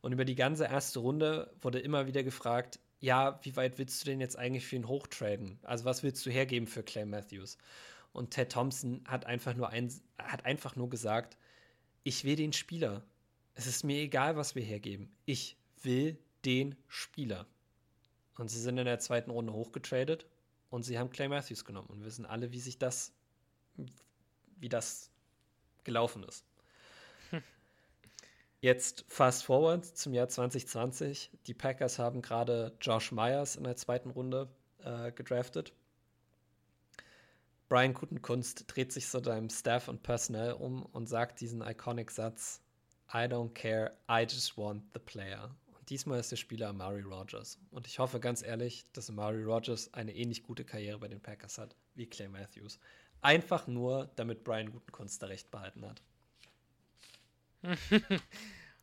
Und über die ganze erste Runde wurde immer wieder gefragt, ja, wie weit willst du denn jetzt eigentlich für ihn hochtraden? Also was willst du hergeben für Clay Matthews? Und Ted Thompson hat einfach nur ein, hat einfach nur gesagt, ich will den Spieler. Es ist mir egal, was wir hergeben. Ich will den Spieler. Und sie sind in der zweiten Runde hochgetradet und sie haben Clay Matthews genommen. Und wir wissen alle, wie sich das, wie das gelaufen ist. Jetzt fast forward zum Jahr 2020. Die Packers haben gerade Josh Myers in der zweiten Runde äh, gedraftet. Brian Kutenkunst dreht sich zu deinem Staff und Personnel um und sagt diesen iconic Satz: I don't care, I just want the player. Diesmal ist der Spieler Amari Rogers. Und ich hoffe ganz ehrlich, dass Amari Rogers eine ähnlich gute Karriere bei den Packers hat wie Clay Matthews. Einfach nur, damit Brian Gutenkunst da recht behalten hat.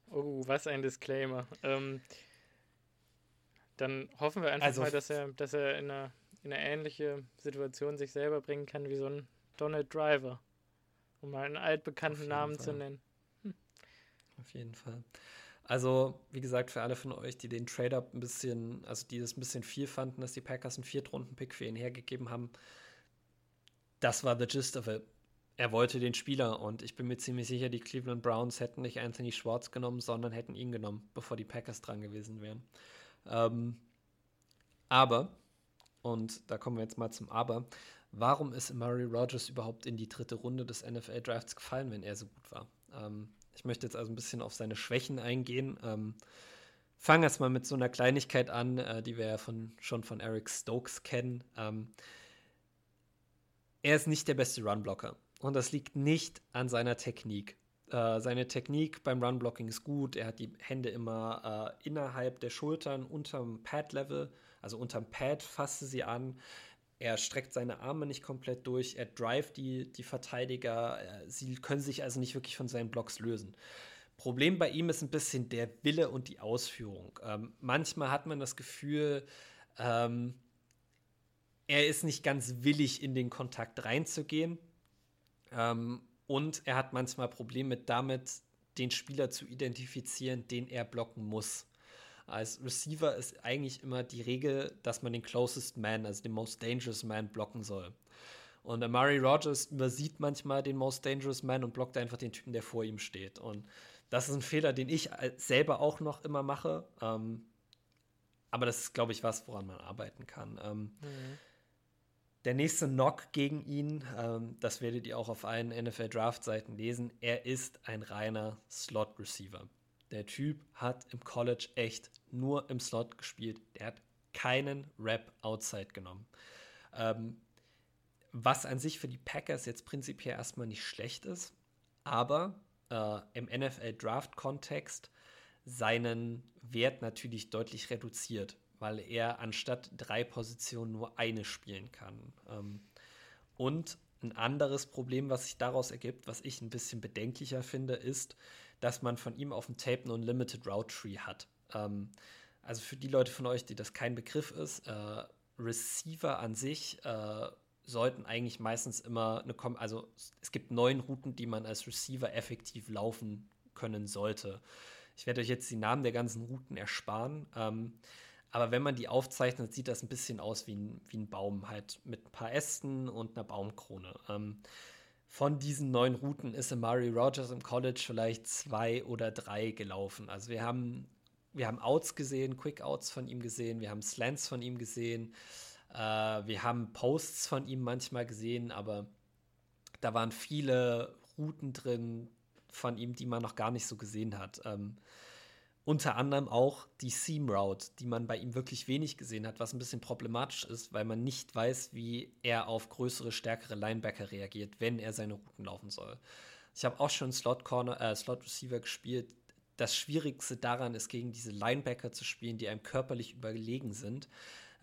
oh, was ein Disclaimer. Ähm, dann hoffen wir einfach also, mal, dass er, dass er in eine, in eine ähnliche Situation sich selber bringen kann wie so ein Donald Driver. Um mal einen altbekannten Namen Fall. zu nennen. Hm. Auf jeden Fall. Also, wie gesagt, für alle von euch, die den Trade-Up ein bisschen, also die das ein bisschen viel fanden, dass die Packers einen Viertrunden-Pick für ihn hergegeben haben, das war the gist of it er wollte den Spieler und ich bin mir ziemlich sicher, die Cleveland Browns hätten nicht Anthony Schwartz genommen, sondern hätten ihn genommen, bevor die Packers dran gewesen wären. Ähm, aber, und da kommen wir jetzt mal zum Aber, warum ist Murray Rogers überhaupt in die dritte Runde des NFL-Drafts gefallen, wenn er so gut war? Ähm, ich möchte jetzt also ein bisschen auf seine Schwächen eingehen. Ähm, fangen erstmal mit so einer Kleinigkeit an, äh, die wir ja von, schon von Eric Stokes kennen. Ähm, er ist nicht der beste Runblocker. Und das liegt nicht an seiner Technik. Äh, seine Technik beim Run-Blocking ist gut. Er hat die Hände immer äh, innerhalb der Schultern unterm Pad-Level, also unterm Pad fasst sie an. Er streckt seine Arme nicht komplett durch. Er drive die, die Verteidiger. Äh, sie können sich also nicht wirklich von seinen Blocks lösen. Problem bei ihm ist ein bisschen der Wille und die Ausführung. Ähm, manchmal hat man das Gefühl, ähm, er ist nicht ganz willig, in den Kontakt reinzugehen. Ähm, und er hat manchmal Probleme damit, den Spieler zu identifizieren, den er blocken muss. Als Receiver ist eigentlich immer die Regel, dass man den closest man, also den most dangerous man, blocken soll. Und Amari Rogers übersieht manchmal den most dangerous man und blockt einfach den Typen, der vor ihm steht. Und das ist ein Fehler, den ich selber auch noch immer mache. Ähm, aber das ist, glaube ich, was, woran man arbeiten kann. Ähm, mhm. Der nächste Knock gegen ihn, ähm, das werdet ihr auch auf allen NFL-Draft-Seiten lesen, er ist ein reiner Slot-Receiver. Der Typ hat im College echt nur im Slot gespielt. Der hat keinen Rap outside genommen. Ähm, was an sich für die Packers jetzt prinzipiell erstmal nicht schlecht ist, aber äh, im NFL-Draft-Kontext seinen Wert natürlich deutlich reduziert weil er anstatt drei Positionen nur eine spielen kann. Ähm, und ein anderes Problem, was sich daraus ergibt, was ich ein bisschen bedenklicher finde, ist, dass man von ihm auf dem Tape nur ein Limited Route Tree hat. Ähm, also für die Leute von euch, die das kein Begriff ist, äh, Receiver an sich äh, sollten eigentlich meistens immer eine, Kom also es gibt neun Routen, die man als Receiver effektiv laufen können sollte. Ich werde euch jetzt die Namen der ganzen Routen ersparen. Ähm, aber wenn man die aufzeichnet, sieht das ein bisschen aus wie ein, wie ein Baum, halt mit ein paar Ästen und einer Baumkrone. Ähm, von diesen neun Routen ist Amari Rogers im College vielleicht zwei oder drei gelaufen. Also wir haben, wir haben Outs gesehen, Quick Outs von ihm gesehen, wir haben Slants von ihm gesehen, äh, wir haben Posts von ihm manchmal gesehen, aber da waren viele Routen drin von ihm, die man noch gar nicht so gesehen hat. Ähm, unter anderem auch die Seam Route, die man bei ihm wirklich wenig gesehen hat, was ein bisschen problematisch ist, weil man nicht weiß, wie er auf größere, stärkere Linebacker reagiert, wenn er seine Routen laufen soll. Ich habe auch schon Slot Corner, äh, Slot Receiver gespielt. Das Schwierigste daran ist, gegen diese Linebacker zu spielen, die einem körperlich überlegen sind.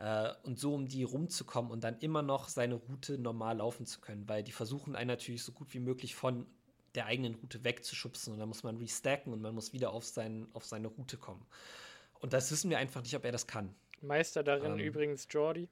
Äh, und so um die rumzukommen und dann immer noch seine Route normal laufen zu können, weil die versuchen einen natürlich so gut wie möglich von der eigenen Route wegzuschubsen und dann muss man restacken und man muss wieder auf, sein, auf seine Route kommen. Und das wissen wir einfach nicht, ob er das kann. Meister darin ähm, übrigens Jordi.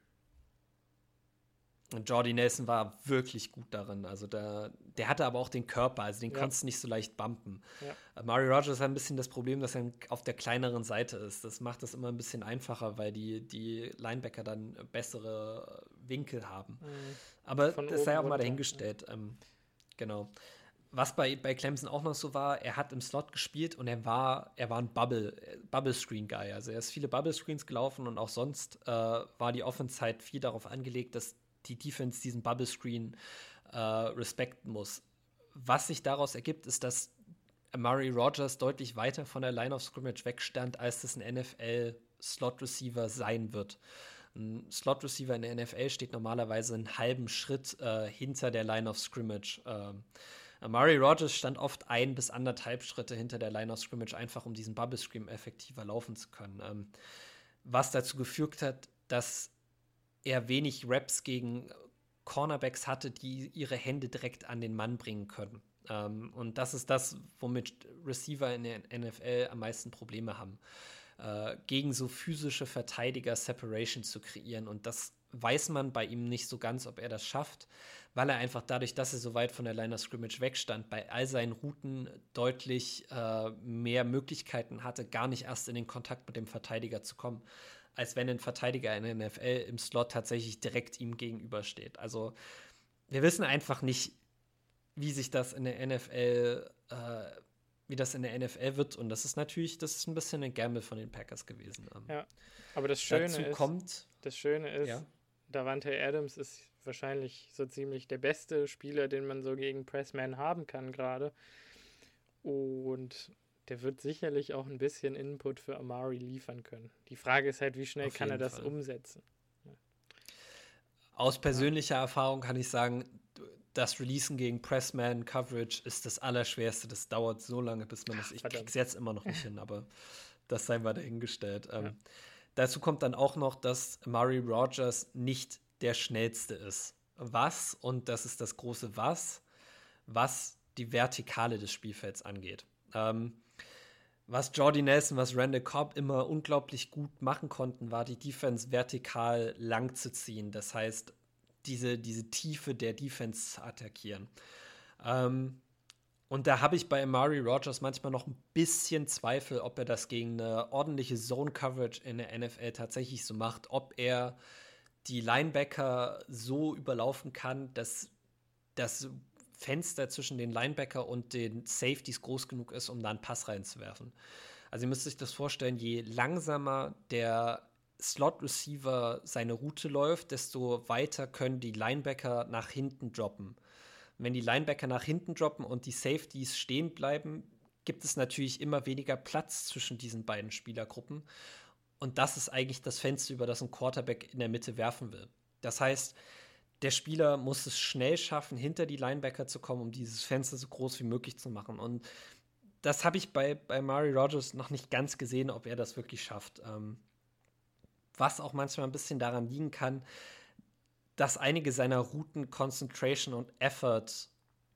Jordy Nelson war wirklich gut darin. Also der, der hatte aber auch den Körper, also den Ja. konntest du nicht so leicht bumpen. Ja. Äh, Murray Rogers hat ein bisschen das Problem, dass er auf der kleineren Seite ist. Das macht es immer ein bisschen einfacher, weil die, die Linebacker dann bessere Winkel haben. Mhm. Aber Von das sei auch mal dahingestellt. Ähm, genau. Was bei, bei Clemson auch noch so war, er hat im Slot gespielt und er war, er war ein Bubble, äh, Bubble Screen Guy. Also er ist viele Bubble Screens gelaufen und auch sonst äh, war die Offense halt viel darauf angelegt, dass die Defense diesen Bubble Screen äh, respekten muss. Was sich daraus ergibt, ist, dass Murray Rogers deutlich weiter von der Line of Scrimmage wegstand, als das ein NFL Slot Receiver sein wird. Ein Slot Receiver in der NFL steht normalerweise einen halben Schritt äh, hinter der Line of Scrimmage. Ähm, Murray Rogers stand oft ein bis anderthalb Schritte hinter der Line of Scrimmage, einfach um diesen Bubble Screen effektiver laufen zu können. Ähm, was dazu geführt hat, dass er wenig Raps gegen Cornerbacks hatte, die ihre Hände direkt an den Mann bringen können. Ähm, und das ist das, womit Receiver in der NFL am meisten Probleme haben. Äh, gegen so physische Verteidiger Separation zu kreieren. Und das weiß man bei ihm nicht so ganz, ob er das schafft, weil er einfach dadurch, dass er so weit von der Line of Scrimmage wegstand, bei all seinen Routen deutlich äh, mehr Möglichkeiten hatte, gar nicht erst in den Kontakt mit dem Verteidiger zu kommen, als wenn ein Verteidiger in der NFL im Slot tatsächlich direkt ihm gegenübersteht. Also wir wissen einfach nicht, wie sich das in der NFL, äh, wie das in der NFL wird. Und das ist natürlich, das ist ein bisschen ein Gamble von den Packers gewesen. Ähm, Ja, Aber das Schöne Dazu ist, kommt, das Schöne ist, Ja. Davante Adams ist wahrscheinlich so ziemlich der beste Spieler, den man so gegen Pressman haben kann gerade. Und der wird sicherlich auch ein bisschen Input für Amari liefern können. Die Frage ist halt, wie schnell Auf kann er das Fall. umsetzen? Aus persönlicher Erfahrung kann ich sagen, das Releasen gegen Pressman Coverage ist das Allerschwerste. Das dauert so lange, bis man das. Ich verdammt. krieg's jetzt immer noch nicht hin, aber das sei mal dahingestellt. Ähm, Ja. Dazu kommt dann auch noch, dass Murray Rogers nicht der schnellste ist. Was, und das ist das große Was, was die Vertikale des Spielfelds angeht. Ähm, was Jordy Nelson, was Randall Cobb immer unglaublich gut machen konnten, war die Defense vertikal lang zu ziehen. Das heißt, diese, diese Tiefe der Defense zu attackieren. Ähm, und da habe ich bei Amari Rogers manchmal noch ein bisschen Zweifel, ob er das gegen eine ordentliche Zone-Coverage in der NFL tatsächlich so macht, ob er die Linebacker so überlaufen kann, dass das Fenster zwischen den Linebacker und den Safeties groß genug ist, um da einen Pass reinzuwerfen. Also ihr müsst euch das vorstellen, je langsamer der Slot-Receiver seine Route läuft, desto weiter können die Linebacker nach hinten droppen. Wenn die Linebacker nach hinten droppen und die Safeties stehen bleiben, gibt es natürlich immer weniger Platz zwischen diesen beiden Spielergruppen. Und das ist eigentlich das Fenster, über das ein Quarterback in der Mitte werfen will. Das heißt, der Spieler muss es schnell schaffen, hinter die Linebacker zu kommen, um dieses Fenster so groß wie möglich zu machen. Und das habe ich bei, bei Mari Rogers noch nicht ganz gesehen, ob er das wirklich schafft. Ähm, was auch manchmal ein bisschen daran liegen kann, dass einige seiner Routen Concentration und Effort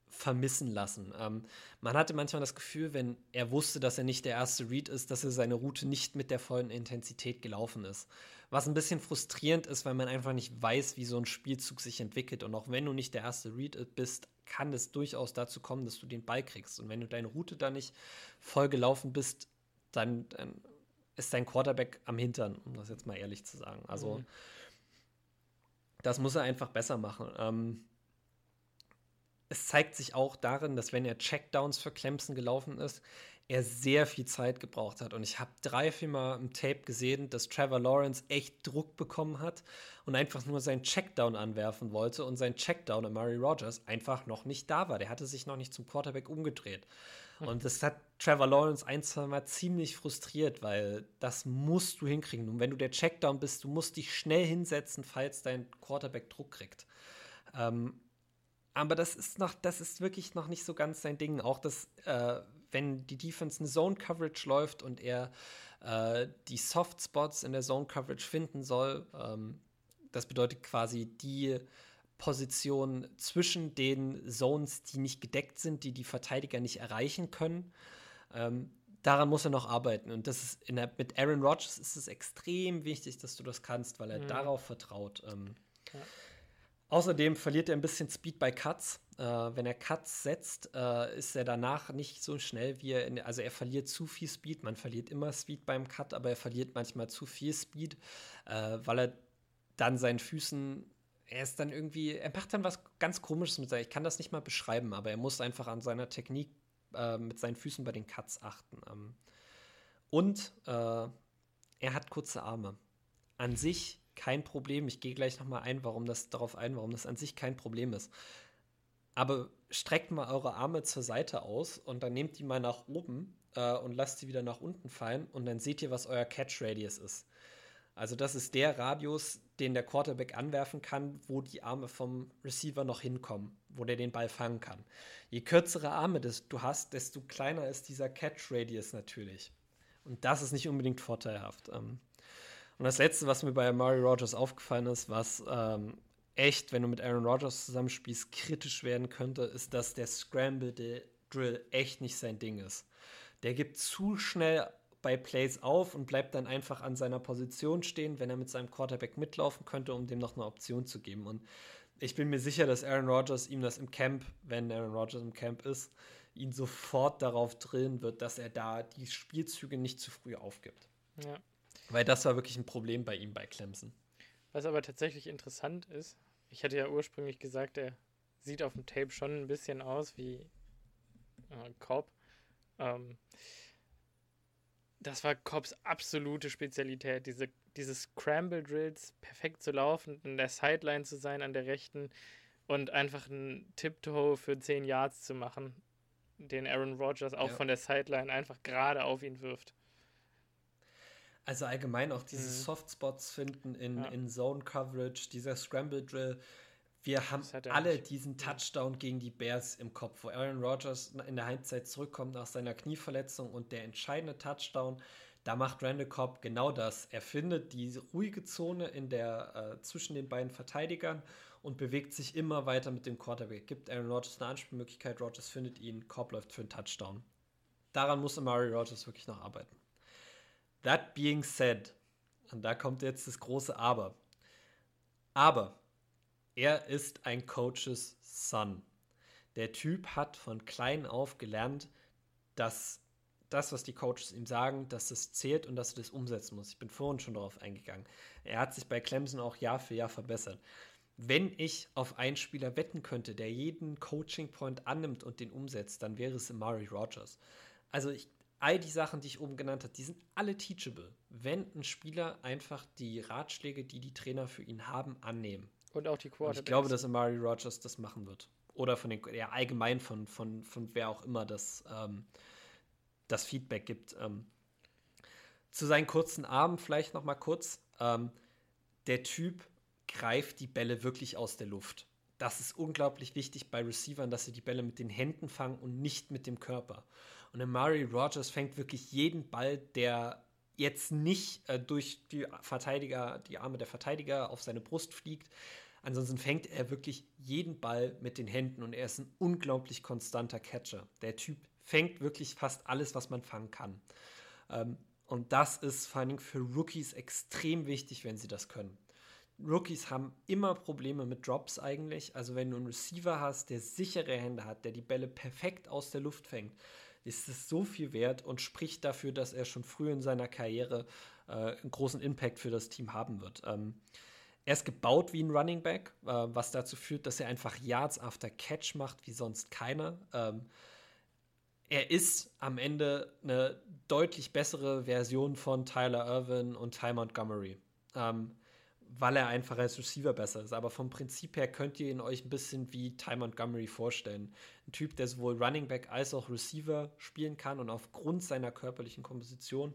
vermissen lassen. Ähm, man hatte manchmal das Gefühl, wenn er wusste, dass er nicht der erste Read ist, dass er seine Route nicht mit der vollen Intensität gelaufen ist. Was ein bisschen frustrierend ist, weil man einfach nicht weiß, wie so ein Spielzug sich entwickelt. Und auch wenn du nicht der erste Read bist, kann es durchaus dazu kommen, dass du den Ball kriegst. Und wenn du deine Route da nicht voll gelaufen bist, dann, dann ist dein Quarterback am Hintern, um das jetzt mal ehrlich zu sagen. Also Mhm. Das muss er einfach besser machen. Ähm, es zeigt sich auch darin, dass wenn er Checkdowns für Clemson gelaufen ist, er sehr viel Zeit gebraucht hat. Und ich habe drei, vier Mal im Tape gesehen, dass Trevor Lawrence echt Druck bekommen hat und einfach nur seinen Checkdown anwerfen wollte und sein Checkdown an Murray Rogers einfach noch nicht da war. Der hatte sich noch nicht zum Quarterback umgedreht. Und das hat Trevor Lawrence ein, zwei Mal ziemlich frustriert, weil das musst du hinkriegen. Und wenn du der Checkdown bist, du musst dich schnell hinsetzen, falls dein Quarterback Druck kriegt. Ähm, aber das ist noch, das ist wirklich noch nicht so ganz sein Ding. Auch das, äh, wenn die Defense eine Zone Coverage läuft und er äh, die Soft Spots in der Zone Coverage finden soll, ähm, das bedeutet quasi die Position zwischen den Zones, die nicht gedeckt sind, die die Verteidiger nicht erreichen können. Ähm, daran muss er noch arbeiten. Und das ist der, mit Aaron Rodgers ist es extrem wichtig, dass du das kannst, weil er Mhm. darauf vertraut. Ähm, Ja. Außerdem verliert er ein bisschen Speed bei Cuts. Äh, wenn er Cuts setzt, äh, ist er danach nicht so schnell wie er. In, also er verliert zu viel Speed. Man verliert immer Speed beim Cut, aber er verliert manchmal zu viel Speed, äh, weil er dann seinen Füßen. Er ist dann irgendwie, er macht dann was ganz Komisches mit seinem. Ich kann das nicht mal beschreiben, aber er muss einfach an seiner Technik äh, mit seinen Füßen bei den Cuts achten. Ähm, und äh, er hat kurze Arme. An sich kein Problem. Ich gehe gleich nochmal ein, warum das darauf ein, warum das an sich kein Problem ist. Aber streckt mal eure Arme zur Seite aus und dann nehmt die mal nach oben äh, und lasst sie wieder nach unten fallen und dann seht ihr, was euer Catch Radius ist. Also das ist der Radius, den der Quarterback anwerfen kann, wo die Arme vom Receiver noch hinkommen, wo der den Ball fangen kann. Je kürzere Arme du hast, desto kleiner ist dieser Catch Radius natürlich. Und das ist nicht unbedingt vorteilhaft. Ähm, und das Letzte, was mir bei Mario Rogers aufgefallen ist, was ähm, echt, wenn du mit Aaron Rodgers zusammenspielst, kritisch werden könnte, ist, dass der Scramble Drill echt nicht sein Ding ist. Der gibt zu schnell bei Plays auf und bleibt dann einfach an seiner Position stehen, wenn er mit seinem Quarterback mitlaufen könnte, um dem noch eine Option zu geben. Und ich bin mir sicher, dass Aaron Rodgers ihm das im Camp, wenn Aaron Rodgers im Camp ist, ihn sofort darauf drillen wird, dass er da die Spielzüge nicht zu früh aufgibt. Ja. Weil das war wirklich ein Problem bei ihm bei Clemson. Was aber tatsächlich interessant ist, ich hatte ja ursprünglich gesagt, er sieht auf dem Tape schon ein bisschen aus wie äh, Cobb. Ähm, das war Cobbs absolute Spezialität, diese, diese Scramble Drills perfekt zu laufen, in der Sideline zu sein, an der rechten und einfach einen Tiptoe für 10 Yards zu machen, den Aaron Rodgers auch ja. von der Sideline einfach gerade auf ihn wirft. Also allgemein auch diese mhm. Softspots finden in, ja. in Zone Coverage, dieser Scramble Drill. Wir haben alle nicht. diesen Touchdown gegen die Bears im Kopf, wo Aaron Rodgers in der Halbzeit zurückkommt nach seiner Knieverletzung und der entscheidende Touchdown, da macht Randall Cobb genau das. Er findet die ruhige Zone in der, äh, zwischen den beiden Verteidigern und bewegt sich immer weiter mit dem Quarterback. Gibt Aaron Rodgers eine Anspielmöglichkeit, Rodgers findet ihn, Cobb läuft für einen Touchdown. Daran muss Amari Rodgers wirklich noch arbeiten. That being said, und da kommt jetzt das große Aber. Aber er ist ein Coaches Son. Der Typ hat von klein auf gelernt, dass das, was die Coaches ihm sagen, dass es zählt und dass er das umsetzen muss. Ich bin vorhin schon darauf eingegangen. Er hat sich bei Clemson auch Jahr für Jahr verbessert. Wenn ich auf einen Spieler wetten könnte, der jeden Coaching Point annimmt und den umsetzt, dann wäre es Amari Rogers. Also ich all die Sachen, die ich oben genannt habe, die sind alle teachable, wenn ein Spieler einfach die Ratschläge, die die Trainer für ihn haben, annehmen. Und auch die Quarterbacks. Und ich glaube, dass Amari Rogers das machen wird. Oder von den, ja, allgemein von, von, von wer auch immer das, ähm, das Feedback gibt. Ähm, zu seinen kurzen Armen vielleicht noch mal kurz. Ähm, der Typ greift die Bälle wirklich aus der Luft. Das ist unglaublich wichtig bei Receivern, dass sie die Bälle mit den Händen fangen und nicht mit dem Körper. Und Amari Rogers fängt wirklich jeden Ball, der jetzt nicht äh, durch die Verteidiger, die Arme der Verteidiger auf seine Brust fliegt. Ansonsten fängt er wirklich jeden Ball mit den Händen und er ist ein unglaublich konstanter Catcher. Der Typ fängt wirklich fast alles, was man fangen kann. Ähm, und das ist vor Dingen für Rookies extrem wichtig, wenn sie das können. Rookies haben immer Probleme mit Drops eigentlich. Also wenn du einen Receiver hast, der sichere Hände hat, der die Bälle perfekt aus der Luft fängt, ist es so viel wert und spricht dafür, dass er schon früh in seiner Karriere äh, einen großen Impact für das Team haben wird. Ähm, er ist gebaut wie ein Running Back, äh, was dazu führt, dass er einfach Yards after Catch macht wie sonst keiner. Ähm, er ist am Ende eine deutlich bessere Version von Tyler Irvin und Ty Montgomery. Ähm, weil er einfach als Receiver besser ist. Aber vom Prinzip her könnt ihr ihn euch ein bisschen wie Ty Montgomery vorstellen. Ein Typ, der sowohl Running Back als auch Receiver spielen kann und aufgrund seiner körperlichen Komposition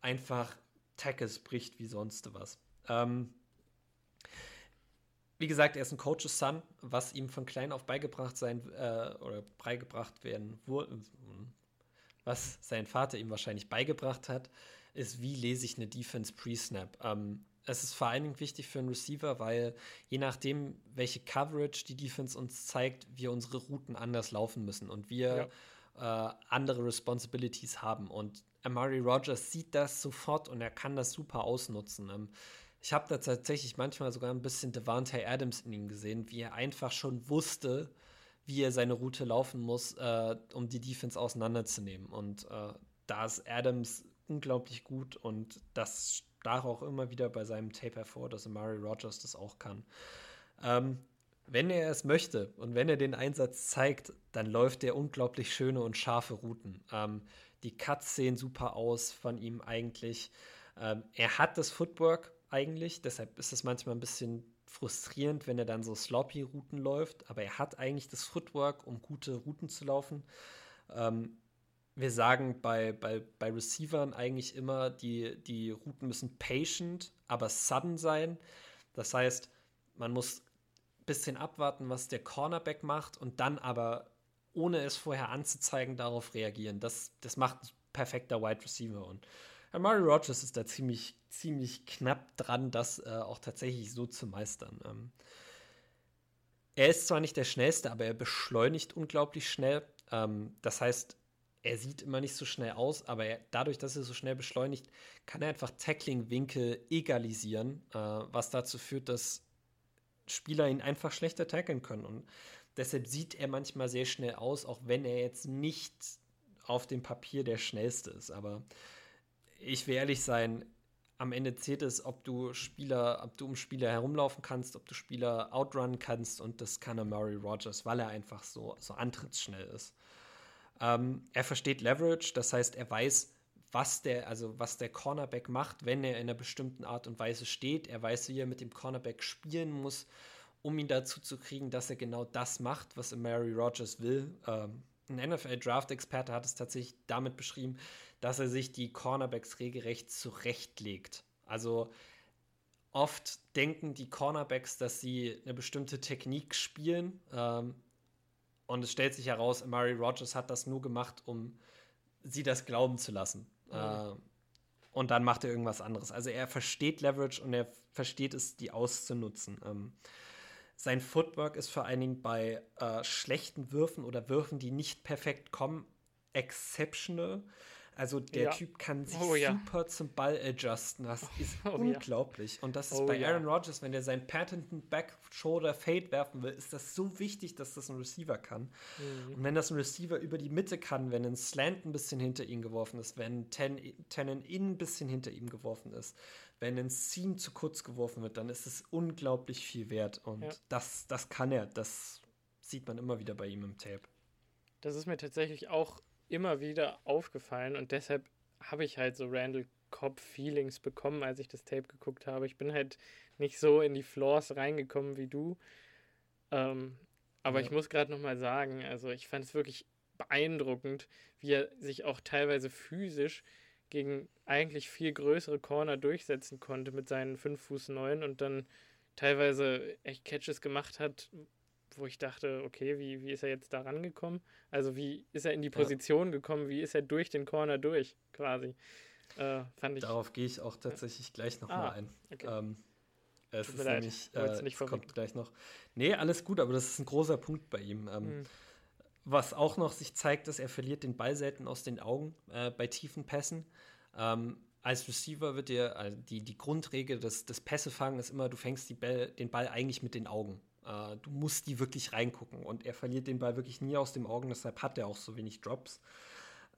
einfach Tackles bricht wie sonst was. Ähm, wie gesagt, er ist ein Coach's Son, was ihm von klein auf beigebracht sein äh, oder beigebracht werden wurde, was sein Vater ihm wahrscheinlich beigebracht hat, ist, wie lese ich eine Defense pre-Snap. Ähm, es ist vor allen Dingen wichtig für einen Receiver, weil je nachdem, welche Coverage die Defense uns zeigt, wir unsere Routen anders laufen müssen und wir ja. äh, andere Responsibilities haben. Und Amari Rogers sieht das sofort und er kann das super ausnutzen. Ähm, ich habe da tatsächlich manchmal sogar ein bisschen Devante Adams in ihm gesehen, wie er einfach schon wusste, wie er seine Route laufen muss, äh, um die Defense auseinanderzunehmen. Und äh, da ist Adams unglaublich gut und das stach auch immer wieder bei seinem Tape hervor, dass Amari Rogers das auch kann. Ähm, wenn er es möchte und wenn er den Einsatz zeigt, dann läuft er unglaublich schöne und scharfe Routen. Ähm, die Cuts sehen super aus von ihm eigentlich. Ähm, er hat das Footwork eigentlich, deshalb ist es manchmal ein bisschen frustrierend, wenn er dann so sloppy Routen läuft, aber er hat eigentlich das Footwork, um gute Routen zu laufen. Ähm, wir sagen bei, bei, bei Receivern eigentlich immer, die, die Routen müssen patient, aber sudden sein. Das heißt, man muss ein bisschen abwarten, was der Cornerback macht und dann aber, ohne es vorher anzuzeigen, darauf reagieren. Das, das macht ein perfekter Wide Receiver. Und Mario Rogers ist da ziemlich, ziemlich knapp dran, das äh, auch tatsächlich so zu meistern. Ähm, er ist zwar nicht der schnellste, aber er beschleunigt unglaublich schnell. Ähm, das heißt, er sieht immer nicht so schnell aus, aber er, dadurch, dass er so schnell beschleunigt, kann er einfach Tackling-Winkel egalisieren, äh, was dazu führt, dass Spieler ihn einfach schlechter tackeln können. Und deshalb sieht er manchmal sehr schnell aus, auch wenn er jetzt nicht auf dem Papier der schnellste ist. Aber ich will ehrlich sein, am Ende zählt es, ob du Spieler, ob du um Spieler herumlaufen kannst, ob du Spieler outrunnen kannst und das kann er Murray Rogers, weil er einfach so, so antrittsschnell ist. Ähm, er versteht Leverage, das heißt, er weiß, was der, also was der Cornerback macht, wenn er in einer bestimmten Art und Weise steht. Er weiß, wie er mit dem Cornerback spielen muss, um ihn dazu zu kriegen, dass er genau das macht, was Mary Rogers will. Ähm, ein NFL-Draft-Experte hat es tatsächlich damit beschrieben, dass er sich die Cornerbacks regelrecht zurechtlegt. Also oft denken die Cornerbacks, dass sie eine bestimmte Technik spielen. Ähm, und es stellt sich heraus, Amari Rogers hat das nur gemacht, um sie das glauben zu lassen. Mhm. Äh, und dann macht er irgendwas anderes. Also er versteht Leverage und er versteht es, die auszunutzen. Ähm, sein Footwork ist vor allen Dingen bei äh, schlechten Würfen oder Würfen, die nicht perfekt kommen, exceptional. Also der ja. Typ kann sich oh, ja. super zum Ball adjusten. Das ist oh, unglaublich. Ja. Und das ist oh, bei Aaron Rodgers, wenn der seinen Patented Back Shoulder Fade werfen will, ist das so wichtig, dass das ein Receiver kann. Mhm. Und wenn das ein Receiver über die Mitte kann, wenn ein Slant ein bisschen hinter ihm geworfen ist, wenn Ten, Ten in ein bisschen hinter ihm geworfen ist, wenn ein Seam zu kurz geworfen wird, dann ist es unglaublich viel wert. Und das, das kann er. Das sieht man immer wieder bei ihm im Tape. Das ist mir tatsächlich auch immer wieder aufgefallen und deshalb habe ich halt so Randall Cobb Feelings bekommen, als ich das Tape geguckt habe. Ich bin halt nicht so in die Floors reingekommen wie du. Ähm, aber ja. ich muss gerade nochmal sagen, also ich fand es wirklich beeindruckend, wie er sich auch teilweise physisch gegen eigentlich viel größere Corner durchsetzen konnte mit seinen 5 Fuß 9 und dann teilweise echt Catches gemacht hat, wo ich dachte, okay, wie, wie ist er jetzt da rangekommen? Also wie ist er in die Position ja. gekommen? Wie ist er durch den Corner durch, quasi? Äh, fand ich, Darauf gehe ich auch tatsächlich ja. gleich nochmal ah, ein. Okay. Ähm, es ist nämlich, äh, nicht kommt gleich noch. Nee, alles gut, aber das ist ein großer Punkt bei ihm. Ähm, hm. Was auch noch sich zeigt, dass er verliert den Ball selten aus den Augen äh, bei tiefen Pässen. Ähm, als Receiver wird dir, also die, die Grundregel des, des Pässefangen ist immer, du fängst Ball, den Ball eigentlich mit den Augen. Äh, du musst die wirklich reingucken. Und er verliert den Ball wirklich nie aus den Augen, deshalb hat er auch so wenig Drops.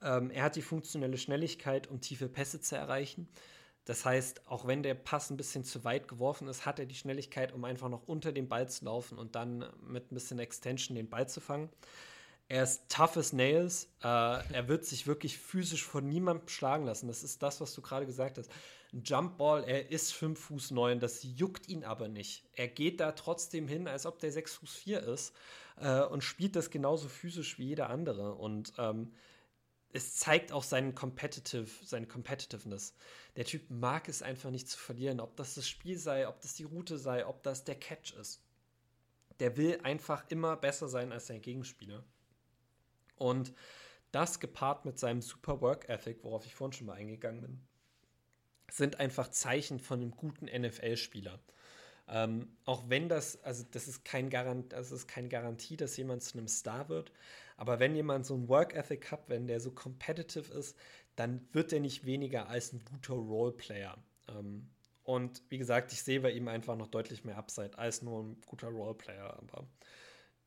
Ähm, er hat die funktionelle Schnelligkeit, um tiefe Pässe zu erreichen. Das heißt, auch wenn der Pass ein bisschen zu weit geworfen ist, hat er die Schnelligkeit, um einfach noch unter dem Ball zu laufen und dann mit ein bisschen Extension den Ball zu fangen. Er ist tough as nails. Äh, er wird sich wirklich physisch von niemandem schlagen lassen. Das ist das, was du gerade gesagt hast Jumpball, er ist 5 Fuß 9, das juckt ihn aber nicht. Er geht da trotzdem hin, als ob der 6 Fuß 4 ist äh, und spielt das genauso physisch wie jeder andere. Und ähm, es zeigt auch seinen Competitive, seine Competitiveness. Der Typ mag es einfach nicht zu verlieren, ob das das Spiel sei, ob das die Route sei, ob das der Catch ist. Der will einfach immer besser sein als sein Gegenspieler. Und das gepaart mit seinem super Work Ethic, worauf ich vorhin schon mal eingegangen bin, sind einfach Zeichen von einem guten NFL-Spieler. Ähm, auch wenn das, also das ist, kein Garant, das ist keine Garantie, dass jemand zu einem Star wird, aber wenn jemand so ein Work Ethic hat, wenn der so competitive ist, dann wird der nicht weniger als ein guter Roleplayer. Ähm, Und wie gesagt, ich sehe bei ihm einfach noch deutlich mehr Upside als nur ein guter Roleplayer. Aber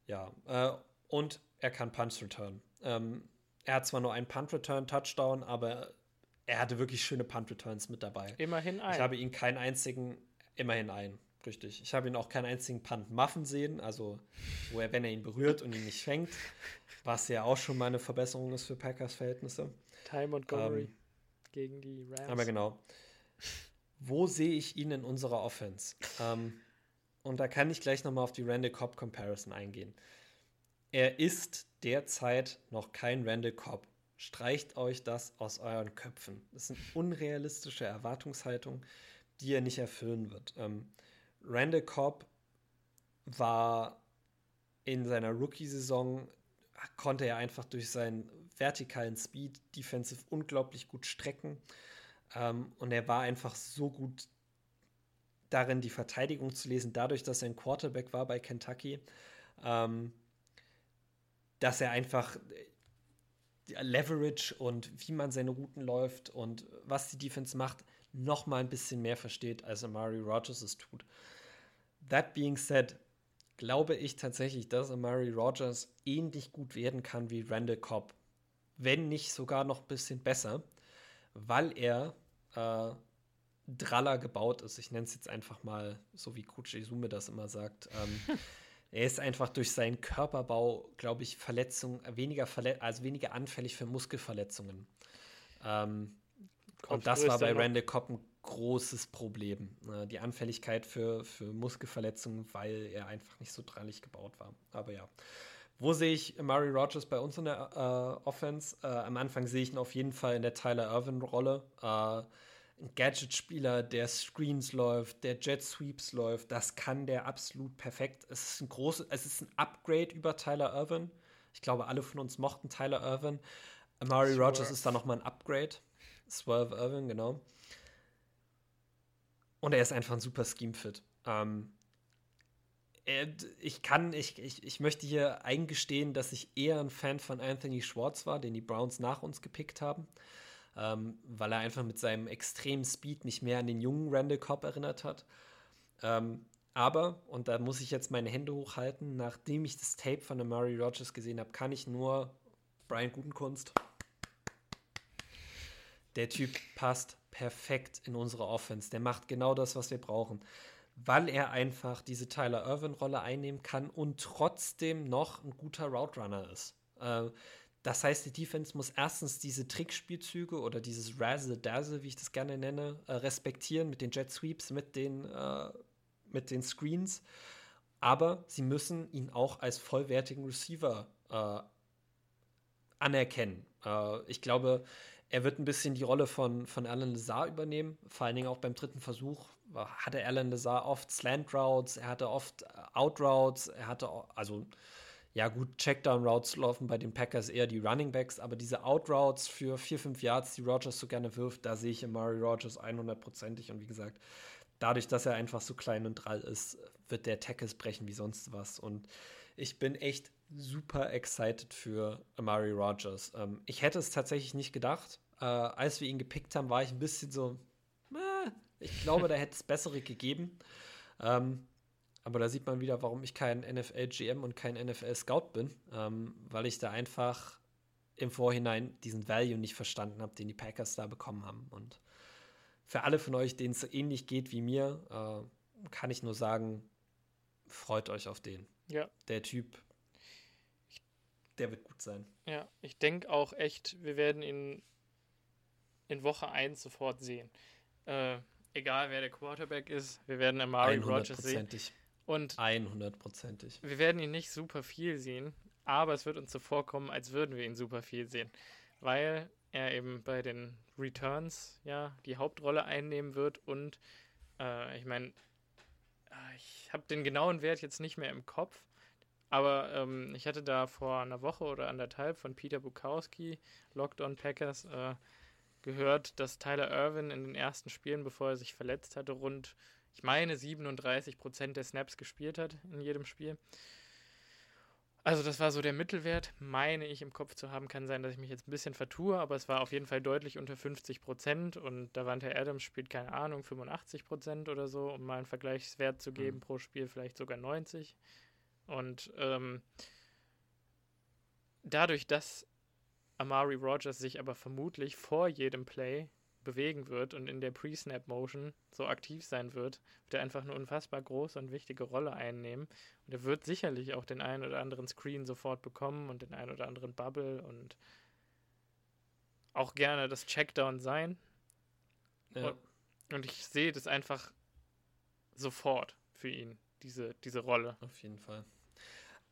ja, äh, und er kann Punch Return. Ähm, er hat zwar nur einen Punt Return Touchdown, aber er hatte wirklich schöne Punt Returns mit dabei. Immerhin ein. Ich habe ihn keinen einzigen, immerhin einen, richtig. Ich habe ihn auch keinen einzigen Punt muffen sehen, also wo er, wenn er ihn berührt und ihn nicht fängt, was ja auch schon mal eine Verbesserung ist für Packers Verhältnisse. Ty Montgomery ähm, gegen die Rams. Aber genau. Wo sehe ich ihn in unserer Offense? ähm, und da kann ich gleich nochmal auf die Randall Cobb Comparison eingehen. Er ist derzeit noch kein Randall Cobb. Streicht euch das aus euren Köpfen. Das eine unrealistische Erwartungshaltung, die er nicht erfüllen wird. Ähm, Randall Cobb war in seiner Rookie-Saison, konnte er einfach durch seinen vertikalen Speed defensive unglaublich gut strecken. Ähm, und er war einfach so gut darin, die Verteidigung zu lesen, dadurch, dass er ein Quarterback war bei Kentucky, ähm, dass er einfach Leverage und wie man seine Routen läuft und was die Defense macht, noch mal ein bisschen mehr versteht, als Amari Rogers es tut. That being said, glaube ich tatsächlich, dass Amari Rogers ähnlich gut werden kann wie Randall Cobb. Wenn nicht sogar noch ein bisschen besser, weil er äh, Draller gebaut ist. Ich nenne es jetzt einfach mal so, wie Coach Izume das immer sagt. Ähm, er ist einfach durch seinen Körperbau, glaube ich, Verletzungen, weniger verlet also weniger anfällig für Muskelverletzungen. Ähm, und das war bei Randall Cobb ein großes Problem. Ne? Die Anfälligkeit für, für Muskelverletzungen, weil er einfach nicht so drallig gebaut war. Aber ja. Wo sehe ich Murray Rogers bei uns in der äh, Offense? Äh, am Anfang sehe ich ihn auf jeden Fall in der Tyler Irvin-Rolle. Äh, Gadget-Spieler, der Screens läuft, der Jet Sweeps läuft, das kann der absolut perfekt. Es ist ein großes, es ist ein Upgrade über Tyler Irvin. Ich glaube, alle von uns mochten Tyler Irvin. Amari Rogers ist da nochmal ein Upgrade. Swerve Irvin, genau. Und er ist einfach ein super Scheme-Fit. Ähm, ich kann, ich, ich, ich möchte hier eingestehen, dass ich eher ein Fan von Anthony Schwartz war, den die Browns nach uns gepickt haben ähm, weil er einfach mit seinem extremen Speed mich mehr an den jungen Randall Cobb erinnert hat. Ähm, aber, und da muss ich jetzt meine Hände hochhalten, nachdem ich das Tape von Amari Rogers gesehen habe, kann ich nur Brian Gutenkunst. Der Typ passt perfekt in unsere Offense. Der macht genau das, was wir brauchen. Weil er einfach diese Tyler Irvin-Rolle einnehmen kann und trotzdem noch ein guter Route Runner ist. Äh, das heißt, die Defense muss erstens diese Trickspielzüge oder dieses Razzle-Dazzle, wie ich das gerne nenne, äh, respektieren mit den Jet Sweeps, mit den, äh, mit den Screens. Aber sie müssen ihn auch als vollwertigen Receiver äh, anerkennen. Äh, ich glaube, er wird ein bisschen die Rolle von, von Alan Lazar übernehmen. Vor allen Dingen auch beim dritten Versuch hatte Alan Lazar oft Slant Routes, er hatte oft äh, Out Routes, er hatte also ja gut, Checkdown-Routes laufen bei den Packers eher die Running Backs, aber diese Out-Routes für 4, 5 Yards, die Rogers so gerne wirft, da sehe ich Murray Rogers 100%ig und wie gesagt, dadurch, dass er einfach so klein und drall ist, wird der Tackles brechen wie sonst was und ich bin echt super excited für Amari Rogers. Ähm, ich hätte es tatsächlich nicht gedacht. Äh, als wir ihn gepickt haben, war ich ein bisschen so, äh, ich glaube, da hätte es bessere gegeben. Ähm, aber da sieht man wieder, warum ich kein NFL-GM und kein NFL-Scout bin, ähm, weil ich da einfach im Vorhinein diesen Value nicht verstanden habe, den die Packers da bekommen haben. Und für alle von euch, denen es so ähnlich geht wie mir, äh, kann ich nur sagen, freut euch auf den. Ja. Der Typ, der wird gut sein. Ja, ich denke auch echt, wir werden ihn in Woche 1 sofort sehen. Äh, egal wer der Quarterback ist, wir werden Amari Rogers sehen. Und 100%ig. Wir werden ihn nicht super viel sehen, aber es wird uns so vorkommen, als würden wir ihn super viel sehen, weil er eben bei den Returns ja die Hauptrolle einnehmen wird und äh, ich meine, äh, ich habe den genauen Wert jetzt nicht mehr im Kopf, aber ähm, ich hatte da vor einer Woche oder anderthalb von Peter Bukowski, Locked on Packers, äh, gehört, dass Tyler Irvin in den ersten Spielen, bevor er sich verletzt hatte, rund ich meine, 37 Prozent der Snaps gespielt hat in jedem Spiel. Also das war so der Mittelwert, meine ich im Kopf zu haben. Kann sein, dass ich mich jetzt ein bisschen vertue, aber es war auf jeden Fall deutlich unter 50 Prozent und Davante Adams spielt, keine Ahnung, 85 Prozent oder so, um mal einen Vergleichswert zu geben mhm. pro Spiel, vielleicht sogar 90. Und ähm, dadurch, dass Amari Rogers sich aber vermutlich vor jedem Play bewegen wird und in der Pre-Snap-Motion so aktiv sein wird, wird er einfach eine unfassbar große und wichtige Rolle einnehmen. Und er wird sicherlich auch den einen oder anderen Screen sofort bekommen und den einen oder anderen Bubble und auch gerne das Checkdown sein. Ja. Und, und ich sehe das einfach sofort für ihn, diese, diese Rolle. Auf jeden Fall.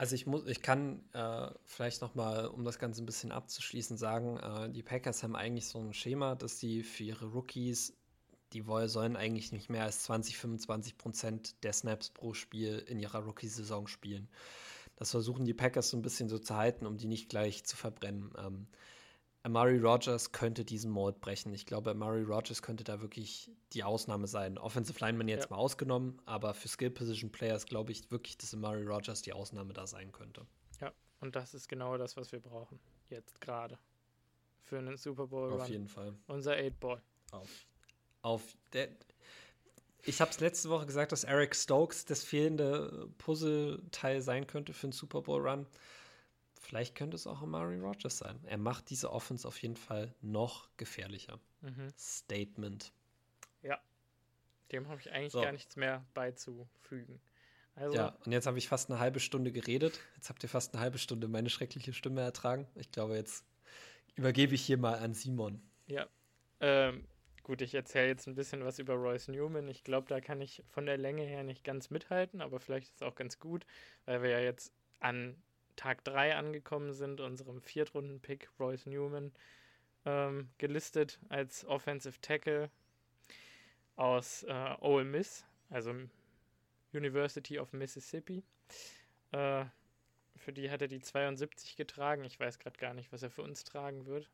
Also ich muss, ich kann äh, vielleicht noch mal, um das Ganze ein bisschen abzuschließen, sagen, äh, die Packers haben eigentlich so ein Schema, dass sie für ihre Rookies, die wollen, sollen eigentlich nicht mehr als 20, 25 Prozent der Snaps pro Spiel in ihrer Rookie-Saison spielen. Das versuchen die Packers so ein bisschen so zu halten, um die nicht gleich zu verbrennen. Ähm, Amari Rogers könnte diesen Mold brechen. Ich glaube, Amari Rogers könnte da wirklich die Ausnahme sein. Offensive Lineman jetzt ja. mal ausgenommen, aber für Skill Position Players glaube ich wirklich, dass Amari Rogers die Ausnahme da sein könnte. Ja, und das ist genau das, was wir brauchen. Jetzt gerade. Für einen Super Bowl. Auf Run. jeden Fall. Unser Eight Ball. Auf. Auf. Der, ich habe es letzte Woche gesagt, dass Eric Stokes das fehlende Puzzleteil sein könnte für einen Super Bowl Run. Vielleicht könnte es auch Amari Rogers sein. Er macht diese Offense auf jeden Fall noch gefährlicher. Mhm. Statement. Ja. Dem habe ich eigentlich so. gar nichts mehr beizufügen. Also, ja, und jetzt habe ich fast eine halbe Stunde geredet. Jetzt habt ihr fast eine halbe Stunde meine schreckliche Stimme ertragen. Ich glaube, jetzt übergebe ich hier mal an Simon. Ja. Ähm, gut, ich erzähle jetzt ein bisschen was über Royce Newman. Ich glaube, da kann ich von der Länge her nicht ganz mithalten, aber vielleicht ist es auch ganz gut, weil wir ja jetzt an Tag 3 angekommen sind, unserem Viertrunden-Pick Royce Newman ähm, gelistet als Offensive Tackle aus äh, Ole Miss, also University of Mississippi. Äh, für die hat er die 72 getragen. Ich weiß gerade gar nicht, was er für uns tragen wird.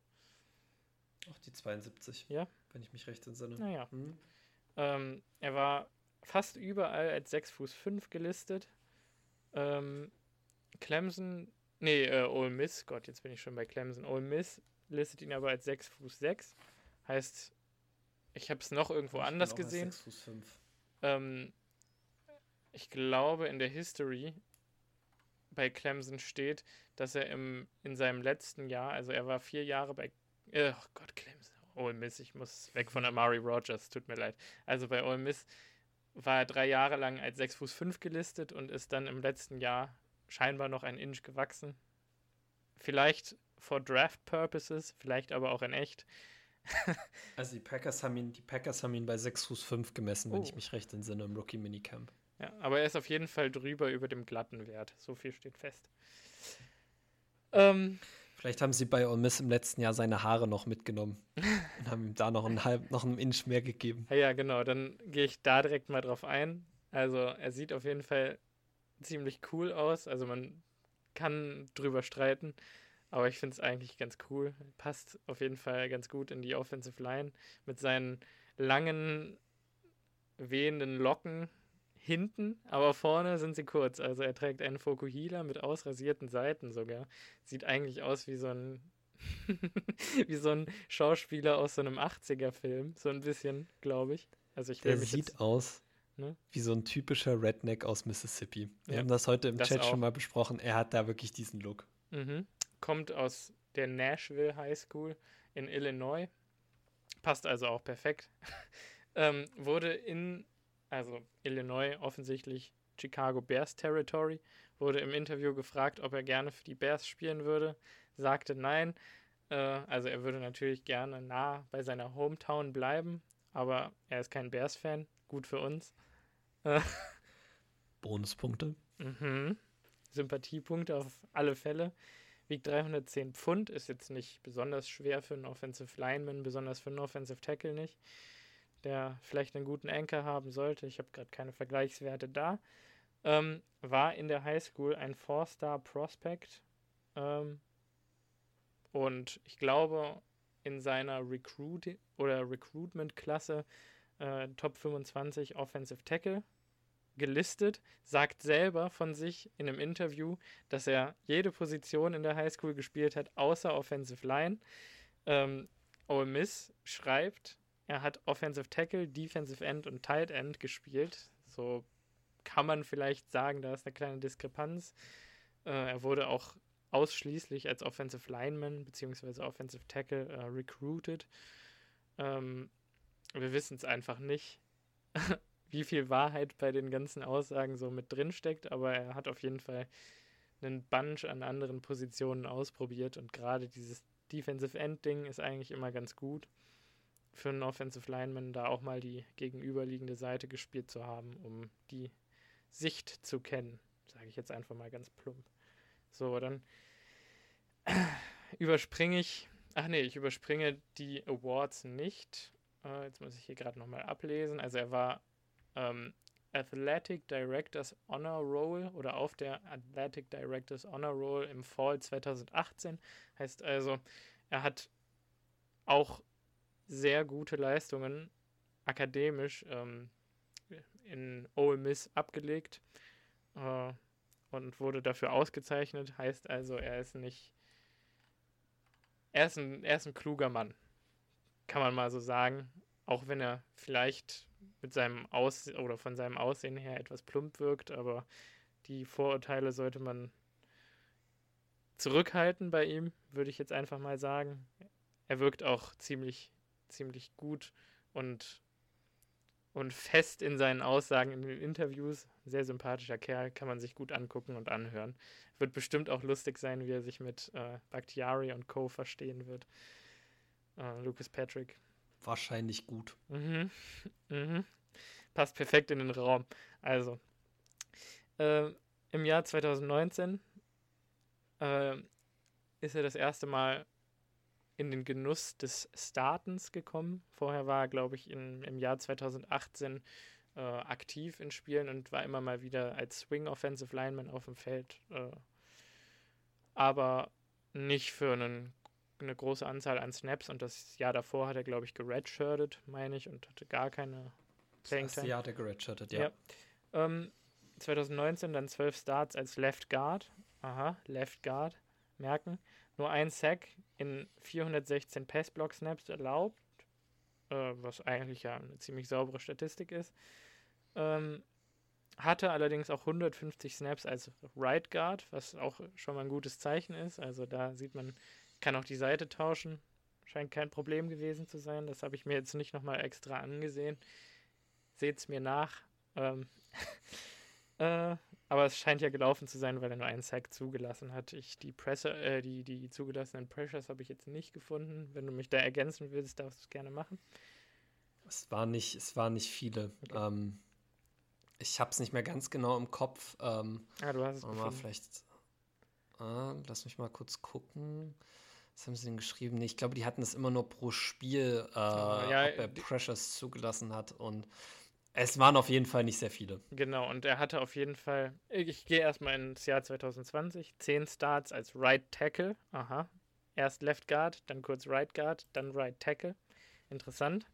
Auch die 72. Ja. Wenn ich mich recht entsinne. Naja. Hm. Ähm, er war fast überall als 6 Fuß 5 gelistet. Ähm, Clemson, nee, äh, Ole Miss, Gott, jetzt bin ich schon bei Clemson. Ole Miss listet ihn aber als 6 Fuß 6. Heißt, ich habe es noch irgendwo ich anders gesehen. 6 Fuß 5. Ähm, ich glaube, in der History bei Clemson steht, dass er im, in seinem letzten Jahr, also er war vier Jahre bei, äh, oh Gott, Clemson, Ole Miss, ich muss weg von Amari Rogers, tut mir leid. Also bei Ole Miss war er drei Jahre lang als 6 Fuß 5 gelistet und ist dann im letzten Jahr scheinbar noch ein Inch gewachsen. Vielleicht for Draft Purposes, vielleicht aber auch in echt. also die Packers haben ihn, die Packers haben ihn bei 6 Fuß 5 gemessen, oh. wenn ich mich recht entsinne, im Rookie Minicamp. Ja, aber er ist auf jeden Fall drüber über dem glatten Wert. So viel steht fest. Ähm, Vielleicht haben sie bei Ole Miss im letzten Jahr seine Haare noch mitgenommen und haben ihm da noch einen halb, noch einen Inch mehr gegeben. Ja, genau. Dann gehe ich da direkt mal drauf ein. Also er sieht auf jeden Fall ziemlich cool aus. Also man kann drüber streiten, aber ich finde es eigentlich ganz cool. Passt auf jeden Fall ganz gut in die Offensive Line mit seinen langen, wehenden Locken hinten, aber vorne sind sie kurz. Also er trägt einen Fokuhila mit ausrasierten Seiten sogar. Sieht eigentlich aus wie so ein wie so ein Schauspieler aus so einem 80er-Film, so ein bisschen, glaube ich. Also ich Der sieht aus Ne? Wie so ein typischer Redneck aus Mississippi. Wir ja, haben das heute im das Chat auch. schon mal besprochen. Er hat da wirklich diesen Look. Mhm. Kommt aus der Nashville High School in Illinois. Passt also auch perfekt. ähm, wurde in, also Illinois offensichtlich Chicago Bears Territory, wurde im Interview gefragt, ob er gerne für die Bears spielen würde. Sagte nein. Äh, also er würde natürlich gerne nah bei seiner Hometown bleiben, aber er ist kein Bears-Fan. Gut für uns. Bonuspunkte. Mhm. Sympathiepunkte auf alle Fälle. Wiegt 310 Pfund, ist jetzt nicht besonders schwer für einen Offensive Lineman, besonders für einen Offensive Tackle nicht, der vielleicht einen guten Anker haben sollte. Ich habe gerade keine Vergleichswerte da. Ähm, war in der Highschool ein Four-Star Prospect ähm, und ich glaube in seiner Recruit oder Recruitment-Klasse äh, Top 25 Offensive Tackle gelistet, sagt selber von sich in einem Interview, dass er jede Position in der Highschool gespielt hat, außer Offensive Line. Ähm, Ole Miss schreibt, er hat Offensive Tackle, Defensive End und Tight End gespielt. So kann man vielleicht sagen, da ist eine kleine Diskrepanz. Äh, er wurde auch ausschließlich als Offensive Lineman bzw. Offensive Tackle äh, recruited. Ähm, wir wissen es einfach nicht, wie viel Wahrheit bei den ganzen Aussagen so mit drin steckt, aber er hat auf jeden Fall einen Bunch an anderen Positionen ausprobiert und gerade dieses Defensive End Ding ist eigentlich immer ganz gut für einen Offensive Lineman, da auch mal die gegenüberliegende Seite gespielt zu haben, um die Sicht zu kennen, sage ich jetzt einfach mal ganz plump. So, dann überspringe ich, ach nee, ich überspringe die Awards nicht. Äh, jetzt muss ich hier gerade nochmal ablesen. Also er war ähm, Athletic Directors Honor Roll oder auf der Athletic Directors Honor Roll im Fall 2018. Heißt also, er hat auch sehr gute Leistungen akademisch ähm, in Ole Miss abgelegt äh, und wurde dafür ausgezeichnet. Heißt also, er ist nicht. Er ist, ein, er ist ein kluger Mann, kann man mal so sagen. Auch wenn er vielleicht mit seinem Aus oder von seinem Aussehen her etwas plump wirkt, aber die Vorurteile sollte man zurückhalten bei ihm, würde ich jetzt einfach mal sagen. Er wirkt auch ziemlich, ziemlich gut und, und fest in seinen Aussagen in den Interviews. Sehr sympathischer Kerl, kann man sich gut angucken und anhören. Wird bestimmt auch lustig sein, wie er sich mit äh, Bakhtiari und Co. verstehen wird. Äh, Lucas Patrick wahrscheinlich gut. Mhm. Mhm. Passt perfekt in den Raum. Also, äh, im Jahr 2019 äh, ist er das erste Mal in den Genuss des Startens gekommen. Vorher war er, glaube ich, in, im Jahr 2018 äh, aktiv in Spielen und war immer mal wieder als Swing Offensive Lineman auf dem Feld. Äh, aber nicht für einen eine große Anzahl an Snaps und das Jahr davor hat er, glaube ich, geredshirtet, meine ich, und hatte gar keine Playing Time. Das Jahr hat er geredshirtet, ja. ja. Ähm, 2019 dann zwölf Starts als Left Guard. Aha, Left Guard. Merken. Nur ein Sack in 416 Pass-Block-Snaps erlaubt, äh, was eigentlich ja eine ziemlich saubere Statistik ist. Ähm, hatte allerdings auch 150 Snaps als Right Guard, was auch schon mal ein gutes Zeichen ist. Also da sieht man, kann auch die Seite tauschen. Scheint kein Problem gewesen zu sein. Das habe ich mir jetzt nicht nochmal extra angesehen. Seht es mir nach. Ähm äh, aber es scheint ja gelaufen zu sein, weil er nur einen Sack zugelassen hat. Ich die Presse, äh, die, die zugelassenen Pressures habe ich jetzt nicht gefunden. Wenn du mich da ergänzen willst, darfst du es gerne machen. Es war nicht, es waren nicht viele. Okay. Ähm, ich habe es nicht mehr ganz genau im Kopf. Ähm, ah, du hast es mal vielleicht. Ah, lass mich mal kurz gucken. Was haben sie denn geschrieben? Nee, ich glaube, die hatten es immer nur pro Spiel, äh, ja, ob er Pressures zugelassen hat. Und es waren auf jeden Fall nicht sehr viele. Genau, und er hatte auf jeden Fall, ich gehe erstmal ins Jahr 2020, zehn Starts als Right Tackle. Aha. Erst Left Guard, dann kurz Right Guard, dann Right Tackle. Interessant.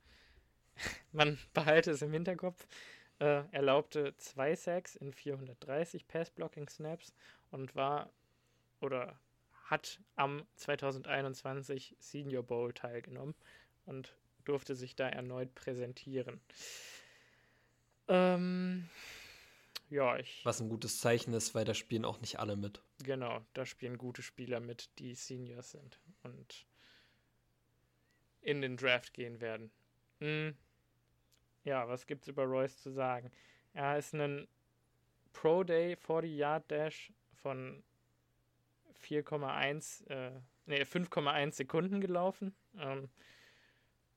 Man behalte es im Hinterkopf. Äh, erlaubte zwei Sacks in 430 Pass-Blocking-Snaps und war oder hat am 2021 Senior Bowl teilgenommen und durfte sich da erneut präsentieren. Ähm, ja, ich. Was ein gutes Zeichen ist, weil da spielen auch nicht alle mit. Genau, da spielen gute Spieler mit, die Seniors sind und in den Draft gehen werden. Hm. Ja, was gibt's über Royce zu sagen? Er ist ein Pro Day 40 Yard Dash von 4,1, äh, nee, 5,1 Sekunden gelaufen. Ähm,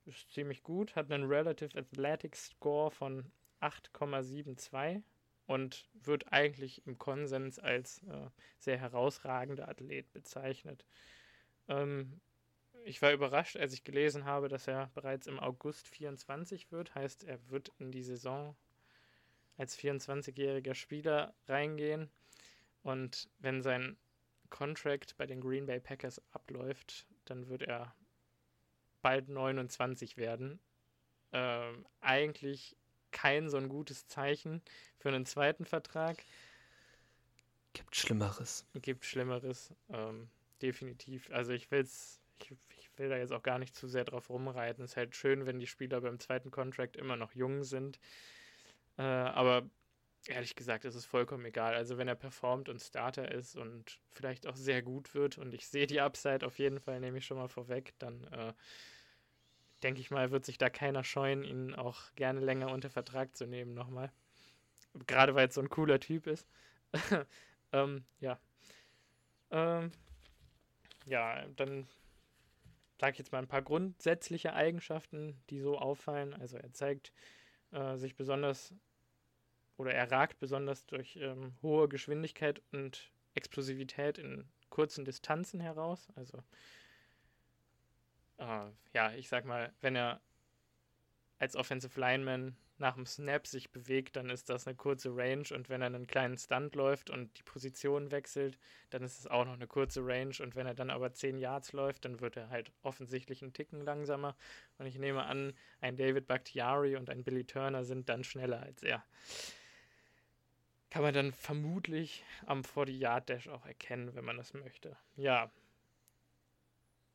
ist ziemlich gut. Hat einen Relative Athletic Score von 8,72 und wird eigentlich im Konsens als äh, sehr herausragender Athlet bezeichnet. Ähm, ich war überrascht, als ich gelesen habe, dass er bereits im August 24 wird. Heißt, er wird in die Saison als 24-jähriger Spieler reingehen. Und wenn sein Contract bei den Green Bay Packers abläuft, dann wird er bald 29 werden. Ähm, eigentlich kein so ein gutes Zeichen für einen zweiten Vertrag. Gibt Schlimmeres. Gibt Schlimmeres, ähm, definitiv. Also ich will's, ich, ich will da jetzt auch gar nicht zu sehr drauf rumreiten. Es ist halt schön, wenn die Spieler beim zweiten Contract immer noch jung sind. Äh, aber ehrlich gesagt ist es vollkommen egal. Also wenn er performt und Starter ist und vielleicht auch sehr gut wird und ich sehe die Upside auf jeden Fall, nehme ich schon mal vorweg, dann äh, denke ich mal, wird sich da keiner scheuen, ihn auch gerne länger unter Vertrag zu nehmen nochmal. Gerade weil es so ein cooler Typ ist. ähm, ja. Ähm, ja, dann sage ich jetzt mal ein paar grundsätzliche Eigenschaften, die so auffallen. Also er zeigt äh, sich besonders oder er ragt besonders durch ähm, hohe Geschwindigkeit und Explosivität in kurzen Distanzen heraus. Also äh, ja, ich sag mal, wenn er als Offensive Lineman nach dem Snap sich bewegt, dann ist das eine kurze Range. Und wenn er einen kleinen Stunt läuft und die Position wechselt, dann ist es auch noch eine kurze Range. Und wenn er dann aber 10 Yards läuft, dann wird er halt offensichtlich einen Ticken langsamer. Und ich nehme an, ein David Bakhtiari und ein Billy Turner sind dann schneller als er kann man dann vermutlich am 40-Yard-Dash auch erkennen, wenn man das möchte. Ja.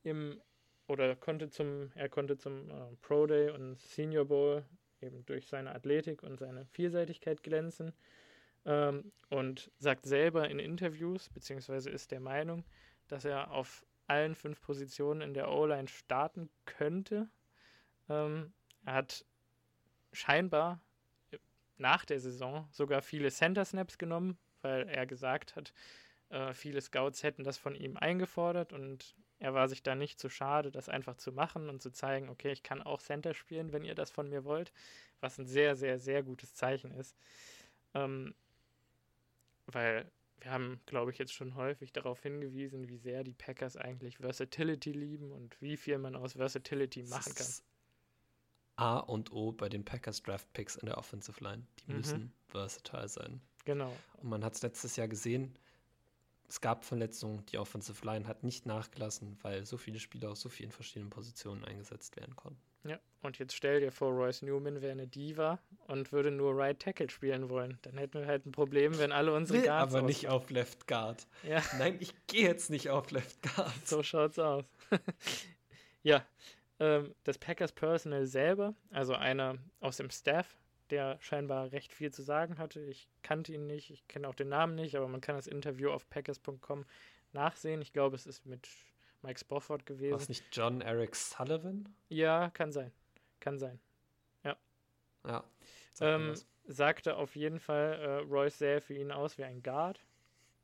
Im, oder konnte zum, er konnte zum äh, Pro Day und Senior Bowl eben durch seine Athletik und seine Vielseitigkeit glänzen ähm, und sagt selber in Interviews, beziehungsweise ist der Meinung, dass er auf allen fünf Positionen in der O-Line starten könnte. Ähm, er hat scheinbar nach der Saison sogar viele Center Snaps genommen, weil er gesagt hat, äh, viele Scouts hätten das von ihm eingefordert und er war sich da nicht zu schade, das einfach zu machen und zu zeigen, okay, ich kann auch Center spielen, wenn ihr das von mir wollt, was ein sehr, sehr, sehr gutes Zeichen ist. Ähm, weil wir haben, glaube ich, jetzt schon häufig darauf hingewiesen, wie sehr die Packers eigentlich Versatility lieben und wie viel man aus Versatility machen kann. A und O bei den Packers Draft Picks in der Offensive Line. Die mhm. müssen versatile sein. Genau. Und man hat es letztes Jahr gesehen, es gab Verletzungen, die Offensive Line hat nicht nachgelassen, weil so viele Spieler aus so vielen verschiedenen Positionen eingesetzt werden konnten. Ja, und jetzt stell dir vor, Royce Newman wäre eine Diva und würde nur Right Tackle spielen wollen. Dann hätten wir halt ein Problem, wenn alle unsere Guards. Aber nicht auf Left Guard. Ja. Nein, ich gehe jetzt nicht auf Left Guard. So schaut's aus. ja, ähm, das Packers Personal selber, also einer aus dem Staff, der scheinbar recht viel zu sagen hatte. Ich kannte ihn nicht, ich kenne auch den Namen nicht, aber man kann das Interview auf packers.com nachsehen. Ich glaube, es ist mit Mike Spofford gewesen. War es nicht John Eric Sullivan? Ja, kann sein. Kann sein. Ja. Ja. Ähm, sagte auf jeden Fall, äh, Royce sähe für ihn aus wie ein Guard.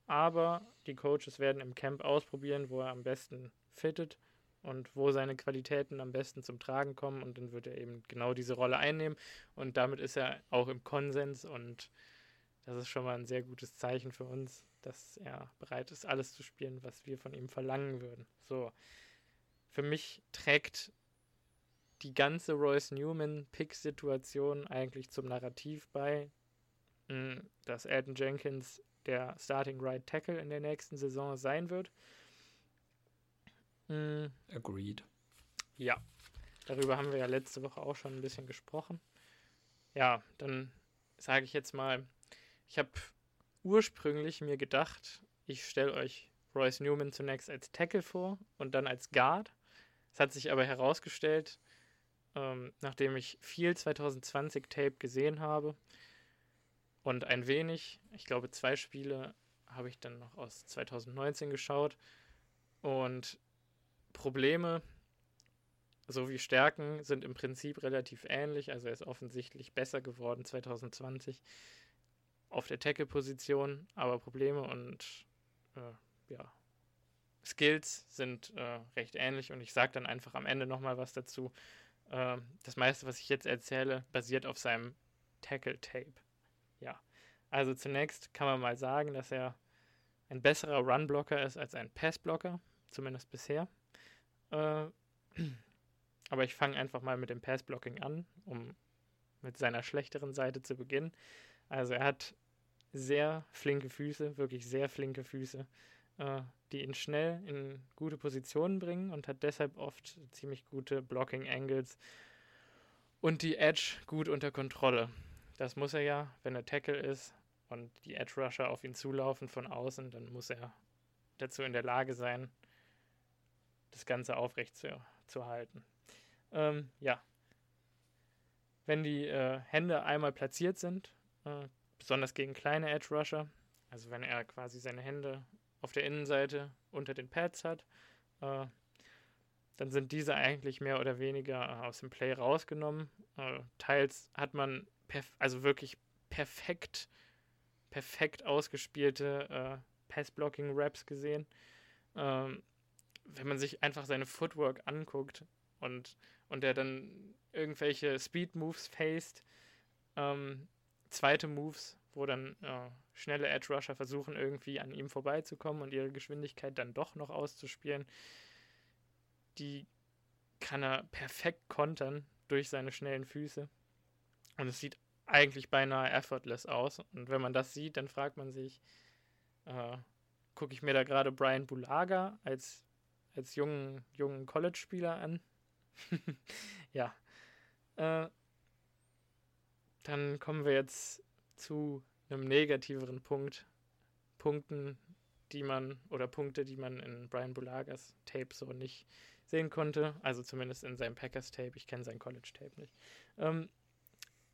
Aber die Coaches werden im Camp ausprobieren, wo er am besten fittet und wo seine Qualitäten am besten zum Tragen kommen und dann wird er eben genau diese Rolle einnehmen und damit ist er auch im Konsens und das ist schon mal ein sehr gutes Zeichen für uns, dass er bereit ist, alles zu spielen, was wir von ihm verlangen würden. So, für mich trägt die ganze Royce Newman Pick-Situation eigentlich zum Narrativ bei, hm, dass Elton Jenkins der Starting Right Tackle in der nächsten Saison sein wird. Mhm. Agreed. Ja, darüber haben wir ja letzte Woche auch schon ein bisschen gesprochen. Ja, dann sage ich jetzt mal, ich habe ursprünglich mir gedacht, ich stelle euch Royce Newman zunächst als Tackle vor und dann als Guard. Es hat sich aber herausgestellt, ähm, nachdem ich viel 2020 Tape gesehen habe und ein wenig, ich glaube zwei Spiele habe ich dann noch aus 2019 geschaut und Probleme sowie Stärken sind im Prinzip relativ ähnlich. Also er ist offensichtlich besser geworden 2020 auf der Tackle-Position, aber Probleme und äh, ja, Skills sind äh, recht ähnlich und ich sage dann einfach am Ende nochmal was dazu. Äh, das meiste, was ich jetzt erzähle, basiert auf seinem Tackle-Tape. Ja, also zunächst kann man mal sagen, dass er ein besserer Run-Blocker ist als ein Pass-Blocker, zumindest bisher. Äh, aber ich fange einfach mal mit dem Pass-Blocking an, um mit seiner schlechteren Seite zu beginnen. Also er hat sehr flinke Füße, wirklich sehr flinke Füße, äh, die ihn schnell in gute Positionen bringen und hat deshalb oft ziemlich gute Blocking-Angles und die Edge gut unter Kontrolle. Das muss er ja, wenn er Tackle ist und die Edge Rusher auf ihn zulaufen von außen, dann muss er dazu in der Lage sein, das Ganze aufrecht zu, zu halten. Ähm, ja. Wenn die äh, Hände einmal platziert sind, äh, besonders gegen kleine Edge Rusher, also wenn er quasi seine Hände auf der Innenseite unter den Pads hat, äh, dann sind diese eigentlich mehr oder weniger äh, aus dem Play rausgenommen. Äh, teils hat man also wirklich perfekt, perfekt ausgespielte äh, Pass-Blocking-Raps gesehen. Ähm, wenn man sich einfach seine Footwork anguckt und, und der dann irgendwelche Speed-Moves faced, ähm, zweite Moves, wo dann äh, schnelle Edge-Rusher versuchen, irgendwie an ihm vorbeizukommen und ihre Geschwindigkeit dann doch noch auszuspielen die kann er perfekt kontern durch seine schnellen Füße. Und es sieht eigentlich beinahe effortless aus. Und wenn man das sieht, dann fragt man sich, äh, gucke ich mir da gerade Brian Bulaga als, als jungen, jungen College-Spieler an? ja. Äh, dann kommen wir jetzt zu einem negativeren Punkt. Punkten, die man, oder Punkte, die man in Brian Bulagas Tape so nicht sehen konnte. Also zumindest in seinem Packers-Tape. Ich kenne sein College-Tape nicht. Ähm,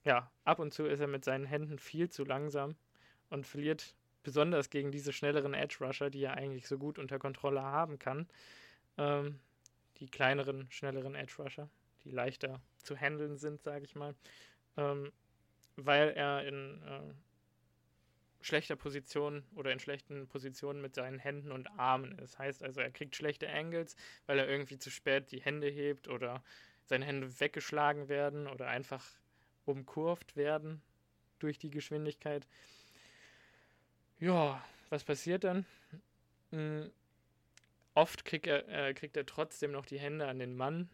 ja, ab und zu ist er mit seinen Händen viel zu langsam und verliert besonders gegen diese schnelleren Edge-Rusher, die er eigentlich so gut unter Kontrolle haben kann. Ähm, die kleineren, schnelleren Edge-Rusher, die leichter zu handeln sind, sage ich mal. Ähm, weil er in äh, schlechter Position oder in schlechten Positionen mit seinen Händen und Armen ist. Heißt also, er kriegt schlechte Angles, weil er irgendwie zu spät die Hände hebt oder seine Hände weggeschlagen werden oder einfach umkurvt werden durch die Geschwindigkeit. Ja, was passiert dann? Hm, oft kriegt er, äh, kriegt er trotzdem noch die Hände an den Mann,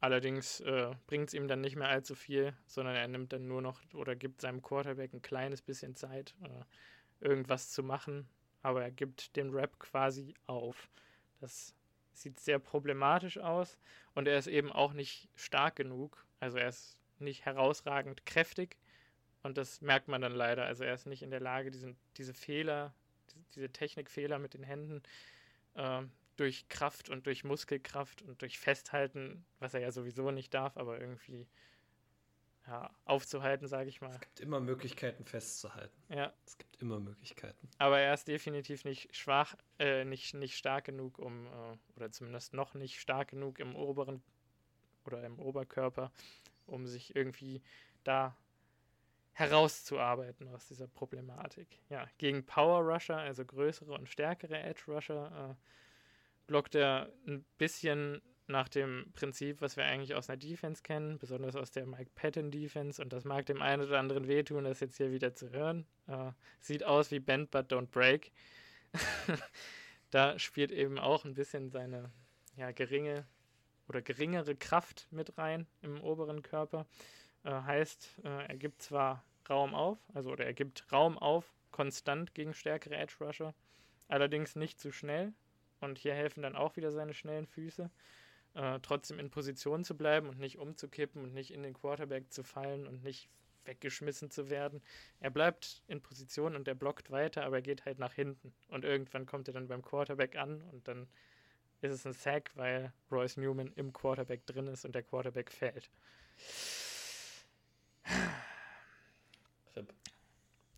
Allerdings äh, bringt es ihm dann nicht mehr allzu viel, sondern er nimmt dann nur noch oder gibt seinem Quarterback ein kleines bisschen Zeit, äh, irgendwas zu machen, aber er gibt den Rap quasi auf. Das sieht sehr problematisch aus und er ist eben auch nicht stark genug, also er ist nicht herausragend kräftig und das merkt man dann leider. Also er ist nicht in der Lage, diesen, diese Fehler, diese Technikfehler mit den Händen äh, durch Kraft und durch Muskelkraft und durch Festhalten, was er ja sowieso nicht darf, aber irgendwie ja, aufzuhalten, sage ich mal. Es gibt immer Möglichkeiten festzuhalten. Ja. Es gibt immer Möglichkeiten. Aber er ist definitiv nicht schwach, äh, nicht, nicht stark genug, um, äh, oder zumindest noch nicht stark genug im oberen oder im Oberkörper, um sich irgendwie da herauszuarbeiten aus dieser Problematik. Ja, gegen Power Rusher, also größere und stärkere Edge Rusher, äh, blockt er ein bisschen nach dem Prinzip, was wir eigentlich aus einer Defense kennen, besonders aus der Mike Patton Defense. Und das mag dem einen oder anderen wehtun, das jetzt hier wieder zu hören. Äh, sieht aus wie Bend but don't break. da spielt eben auch ein bisschen seine ja, geringe oder geringere Kraft mit rein im oberen Körper. Äh, heißt, äh, er gibt zwar Raum auf, also oder er gibt Raum auf, konstant gegen stärkere Edge Rusher, allerdings nicht zu schnell, und hier helfen dann auch wieder seine schnellen Füße. Äh, trotzdem in Position zu bleiben und nicht umzukippen und nicht in den Quarterback zu fallen und nicht weggeschmissen zu werden. Er bleibt in Position und er blockt weiter, aber er geht halt nach hinten. Und irgendwann kommt er dann beim Quarterback an und dann ist es ein Sack, weil Royce Newman im Quarterback drin ist und der Quarterback fällt.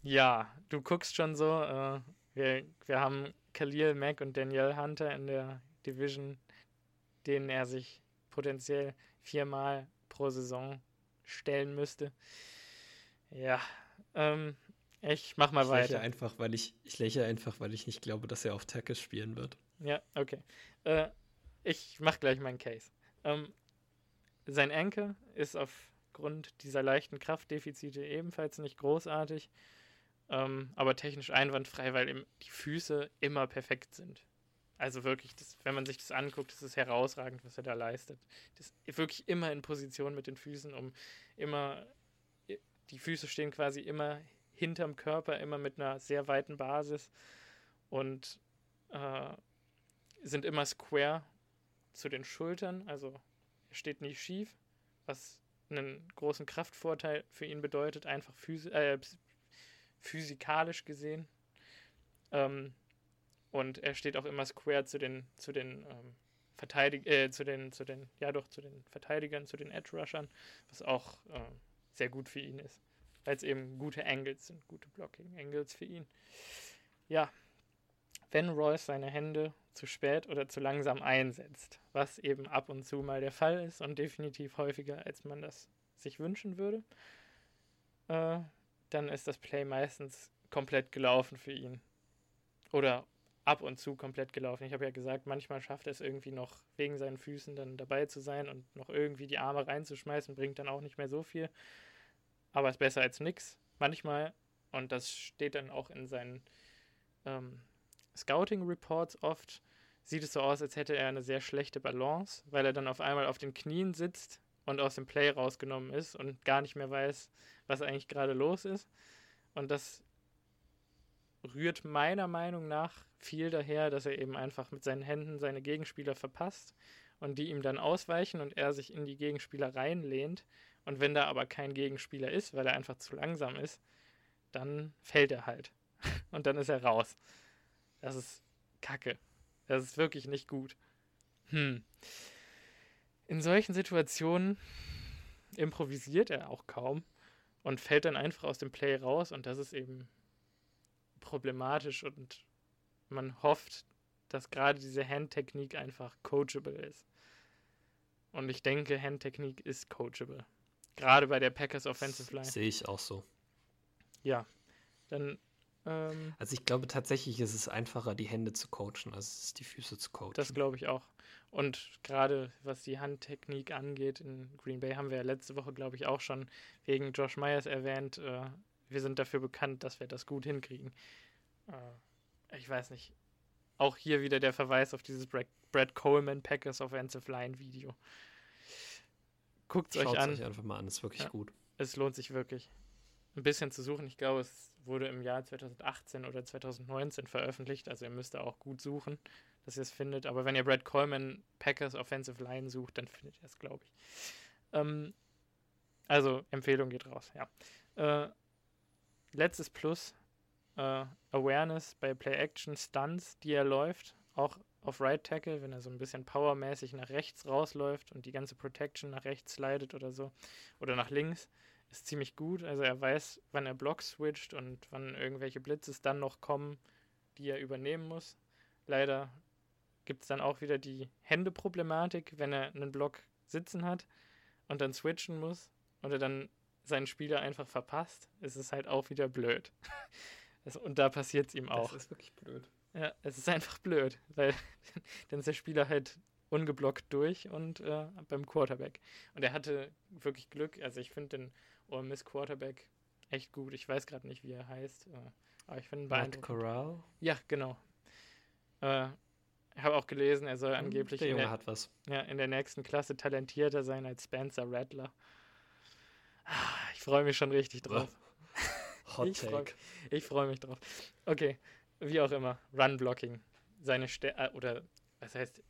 Ja, du guckst schon so. Äh, wir, wir haben Khalil Mack und Daniel Hunter in der Division, denen er sich potenziell viermal pro Saison stellen müsste. Ja, ähm, ich mach mal ich weiter. Lächle einfach, weil ich, ich lächle einfach, weil ich nicht glaube, dass er auf Tackle spielen wird. Ja, okay. Äh, ich mach gleich meinen Case. Ähm, sein Enkel ist aufgrund dieser leichten Kraftdefizite ebenfalls nicht großartig. Ähm, aber technisch einwandfrei, weil ihm die Füße immer perfekt sind. Also wirklich, das, wenn man sich das anguckt, das ist herausragend, was er da leistet. Das wirklich immer in Position mit den Füßen, um immer, die Füße stehen quasi immer hinterm Körper, immer mit einer sehr weiten Basis und äh, sind immer square zu den Schultern, also er steht nie schief, was einen großen Kraftvorteil für ihn bedeutet, einfach phys äh, physikalisch gesehen. Ähm, und er steht auch immer square zu den, zu den ähm, Verteidig äh, zu den, zu den, ja doch, zu den Verteidigern, zu den Edge-Rushern, was auch äh, sehr gut für ihn ist. Weil es eben gute Angles sind, gute Blocking-Angles für ihn. Ja, wenn Royce seine Hände zu spät oder zu langsam einsetzt, was eben ab und zu mal der Fall ist und definitiv häufiger, als man das sich wünschen würde, äh, dann ist das Play meistens komplett gelaufen für ihn. Oder ab und zu komplett gelaufen. Ich habe ja gesagt, manchmal schafft er es irgendwie noch wegen seinen Füßen dann dabei zu sein und noch irgendwie die Arme reinzuschmeißen, bringt dann auch nicht mehr so viel. Aber ist besser als nix. Manchmal, und das steht dann auch in seinen ähm, Scouting Reports oft, sieht es so aus, als hätte er eine sehr schlechte Balance, weil er dann auf einmal auf den Knien sitzt und aus dem Play rausgenommen ist und gar nicht mehr weiß, was eigentlich gerade los ist. Und das rührt meiner Meinung nach viel daher, dass er eben einfach mit seinen Händen seine Gegenspieler verpasst und die ihm dann ausweichen und er sich in die Gegenspieler reinlehnt. Und wenn da aber kein Gegenspieler ist, weil er einfach zu langsam ist, dann fällt er halt. Und dann ist er raus. Das ist Kacke. Das ist wirklich nicht gut. Hm. In solchen Situationen improvisiert er auch kaum und fällt dann einfach aus dem Play raus und das ist eben problematisch und man hofft, dass gerade diese Handtechnik einfach coachable ist. Und ich denke, Handtechnik ist coachable. Gerade bei der Packers Offensive Line. Sehe ich auch so. Ja, dann. Ähm, also ich glaube tatsächlich ist es einfacher, die Hände zu coachen, als die Füße zu coachen. Das glaube ich auch. Und gerade was die Handtechnik angeht, in Green Bay haben wir ja letzte Woche, glaube ich, auch schon wegen Josh Myers erwähnt, äh, wir sind dafür bekannt, dass wir das gut hinkriegen. Äh, ich weiß nicht. Auch hier wieder der Verweis auf dieses Brad Coleman Packers Offensive Line Video. Guckt es euch an. euch einfach mal an, ist wirklich ja, gut. Es lohnt sich wirklich. Ein bisschen zu suchen. Ich glaube, es wurde im Jahr 2018 oder 2019 veröffentlicht. Also ihr müsst da auch gut suchen, dass ihr es findet. Aber wenn ihr Brad Coleman Packers Offensive Line sucht, dann findet ihr es, glaube ich. Ähm, also Empfehlung geht raus, ja. Äh, letztes Plus, äh, Awareness bei Play-Action-Stunts, die er läuft, auch auf Right Tackle, wenn er so ein bisschen powermäßig nach rechts rausläuft und die ganze Protection nach rechts slidet oder so, oder nach links, ist ziemlich gut. Also er weiß, wann er Block switcht und wann irgendwelche Blitzes dann noch kommen, die er übernehmen muss. Leider gibt es dann auch wieder die Hände-Problematik, wenn er einen Block sitzen hat und dann switchen muss oder dann seinen Spieler einfach verpasst, ist es halt auch wieder blöd. Das, und da passiert es ihm auch. Das ist wirklich blöd. Ja, es ist einfach blöd, weil dann ist der Spieler halt ungeblockt durch und äh, beim Quarterback. Und er hatte wirklich Glück. Also ich finde den Ole Miss Quarterback echt gut. Ich weiß gerade nicht, wie er heißt, äh, aber ich finde Matt Corral? Ja, genau. Äh, ich habe auch gelesen, er soll hm, angeblich der Junge in, der, hat was. Ja, in der nächsten Klasse talentierter sein als Spencer Rattler. Ah, ich freue mich schon richtig drauf. Hot ich freue freu mich drauf. Okay, wie auch immer. Run-Blocking. Seine Ste äh, oder was heißt,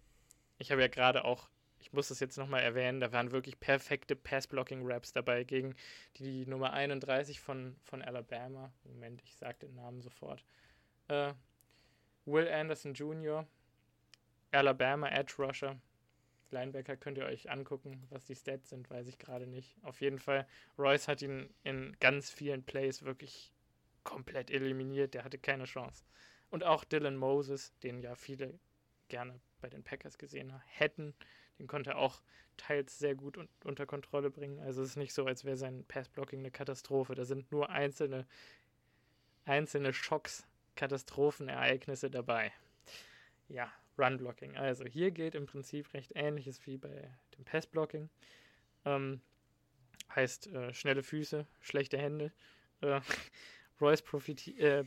ich habe ja gerade auch, ich muss das jetzt nochmal erwähnen, da waren wirklich perfekte Pass-Blocking-Raps dabei gegen die, Nummer 31 von, von Alabama. Moment, ich sage den Namen sofort. Äh, Will Anderson Jr., Alabama Edge Rusher. Linebacker könnt ihr euch angucken, was die Stats sind, weiß ich gerade nicht. Auf jeden Fall, Royce hat ihn in ganz vielen Plays wirklich komplett eliminiert. Der hatte keine Chance. Und auch Dylan Moses, den ja viele gerne bei den Packers gesehen hätten, den konnte er auch teils sehr gut un unter Kontrolle bringen. Also es ist nicht so, als wäre sein Passblocking eine Katastrophe. Da sind nur einzelne, einzelne Schocks, Katastrophenereignisse dabei. Ja, Run-Blocking. Also hier gilt im Prinzip recht ähnliches wie bei dem Pass-Blocking. Ähm, heißt äh, schnelle Füße, schlechte Hände. Äh, Royce profiti äh,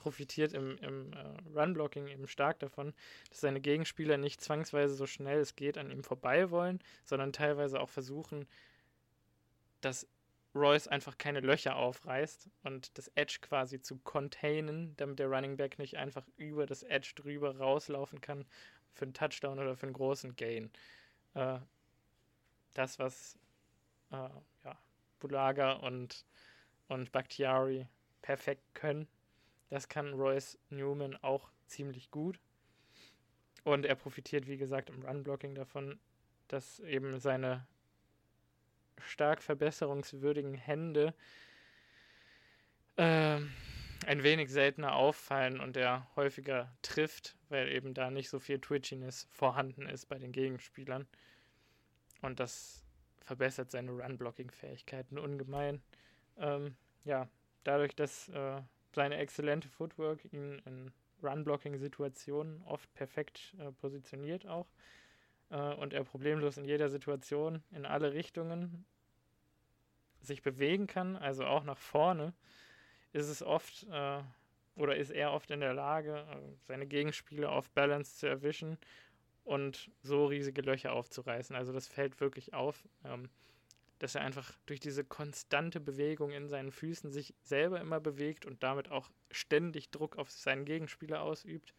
profitiert im, im äh, Run-Blocking eben stark davon, dass seine Gegenspieler nicht zwangsweise so schnell es geht an ihm vorbei wollen, sondern teilweise auch versuchen, dass Royce einfach keine Löcher aufreißt und das Edge quasi zu containen, damit der Running Back nicht einfach über das Edge drüber rauslaufen kann für einen Touchdown oder für einen großen Gain. Äh, das, was äh, ja, Bulaga und, und Bakhtiari perfekt können. Das kann Royce Newman auch ziemlich gut. Und er profitiert, wie gesagt, im Run-Blocking davon, dass eben seine stark verbesserungswürdigen Hände äh, ein wenig seltener auffallen und er häufiger trifft, weil eben da nicht so viel Twitchiness vorhanden ist bei den Gegenspielern. Und das verbessert seine Run-Blocking-Fähigkeiten ungemein. Ähm, ja, dadurch, dass äh, seine exzellente Footwork ihn in Run-Blocking-Situationen oft perfekt äh, positioniert auch äh, und er problemlos in jeder Situation in alle Richtungen sich bewegen kann, also auch nach vorne, ist es oft äh, oder ist er oft in der Lage, äh, seine Gegenspieler auf Balance zu erwischen und so riesige Löcher aufzureißen. Also das fällt wirklich auf, ähm, dass er einfach durch diese konstante Bewegung in seinen Füßen sich selber immer bewegt und damit auch ständig Druck auf seinen Gegenspieler ausübt.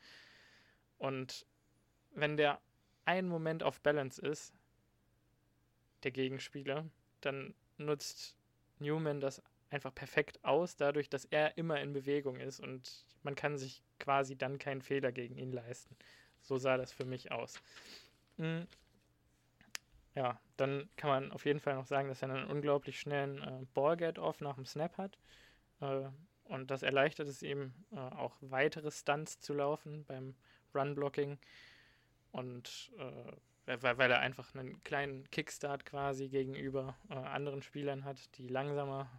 Und wenn der einen Moment auf Balance ist, der Gegenspieler, dann nutzt Newman das einfach perfekt aus, dadurch, dass er immer in Bewegung ist und man kann sich quasi dann keinen Fehler gegen ihn leisten. So sah das für mich aus. Ja, dann kann man auf jeden Fall noch sagen, dass er einen unglaublich schnellen äh, Ball-Get-Off nach dem Snap hat. Äh, und das erleichtert es ihm äh, auch weitere Stunts zu laufen beim Run-Blocking. Und äh, weil, weil, er einfach einen kleinen Kickstart quasi gegenüber äh, anderen Spielern hat, die langsamer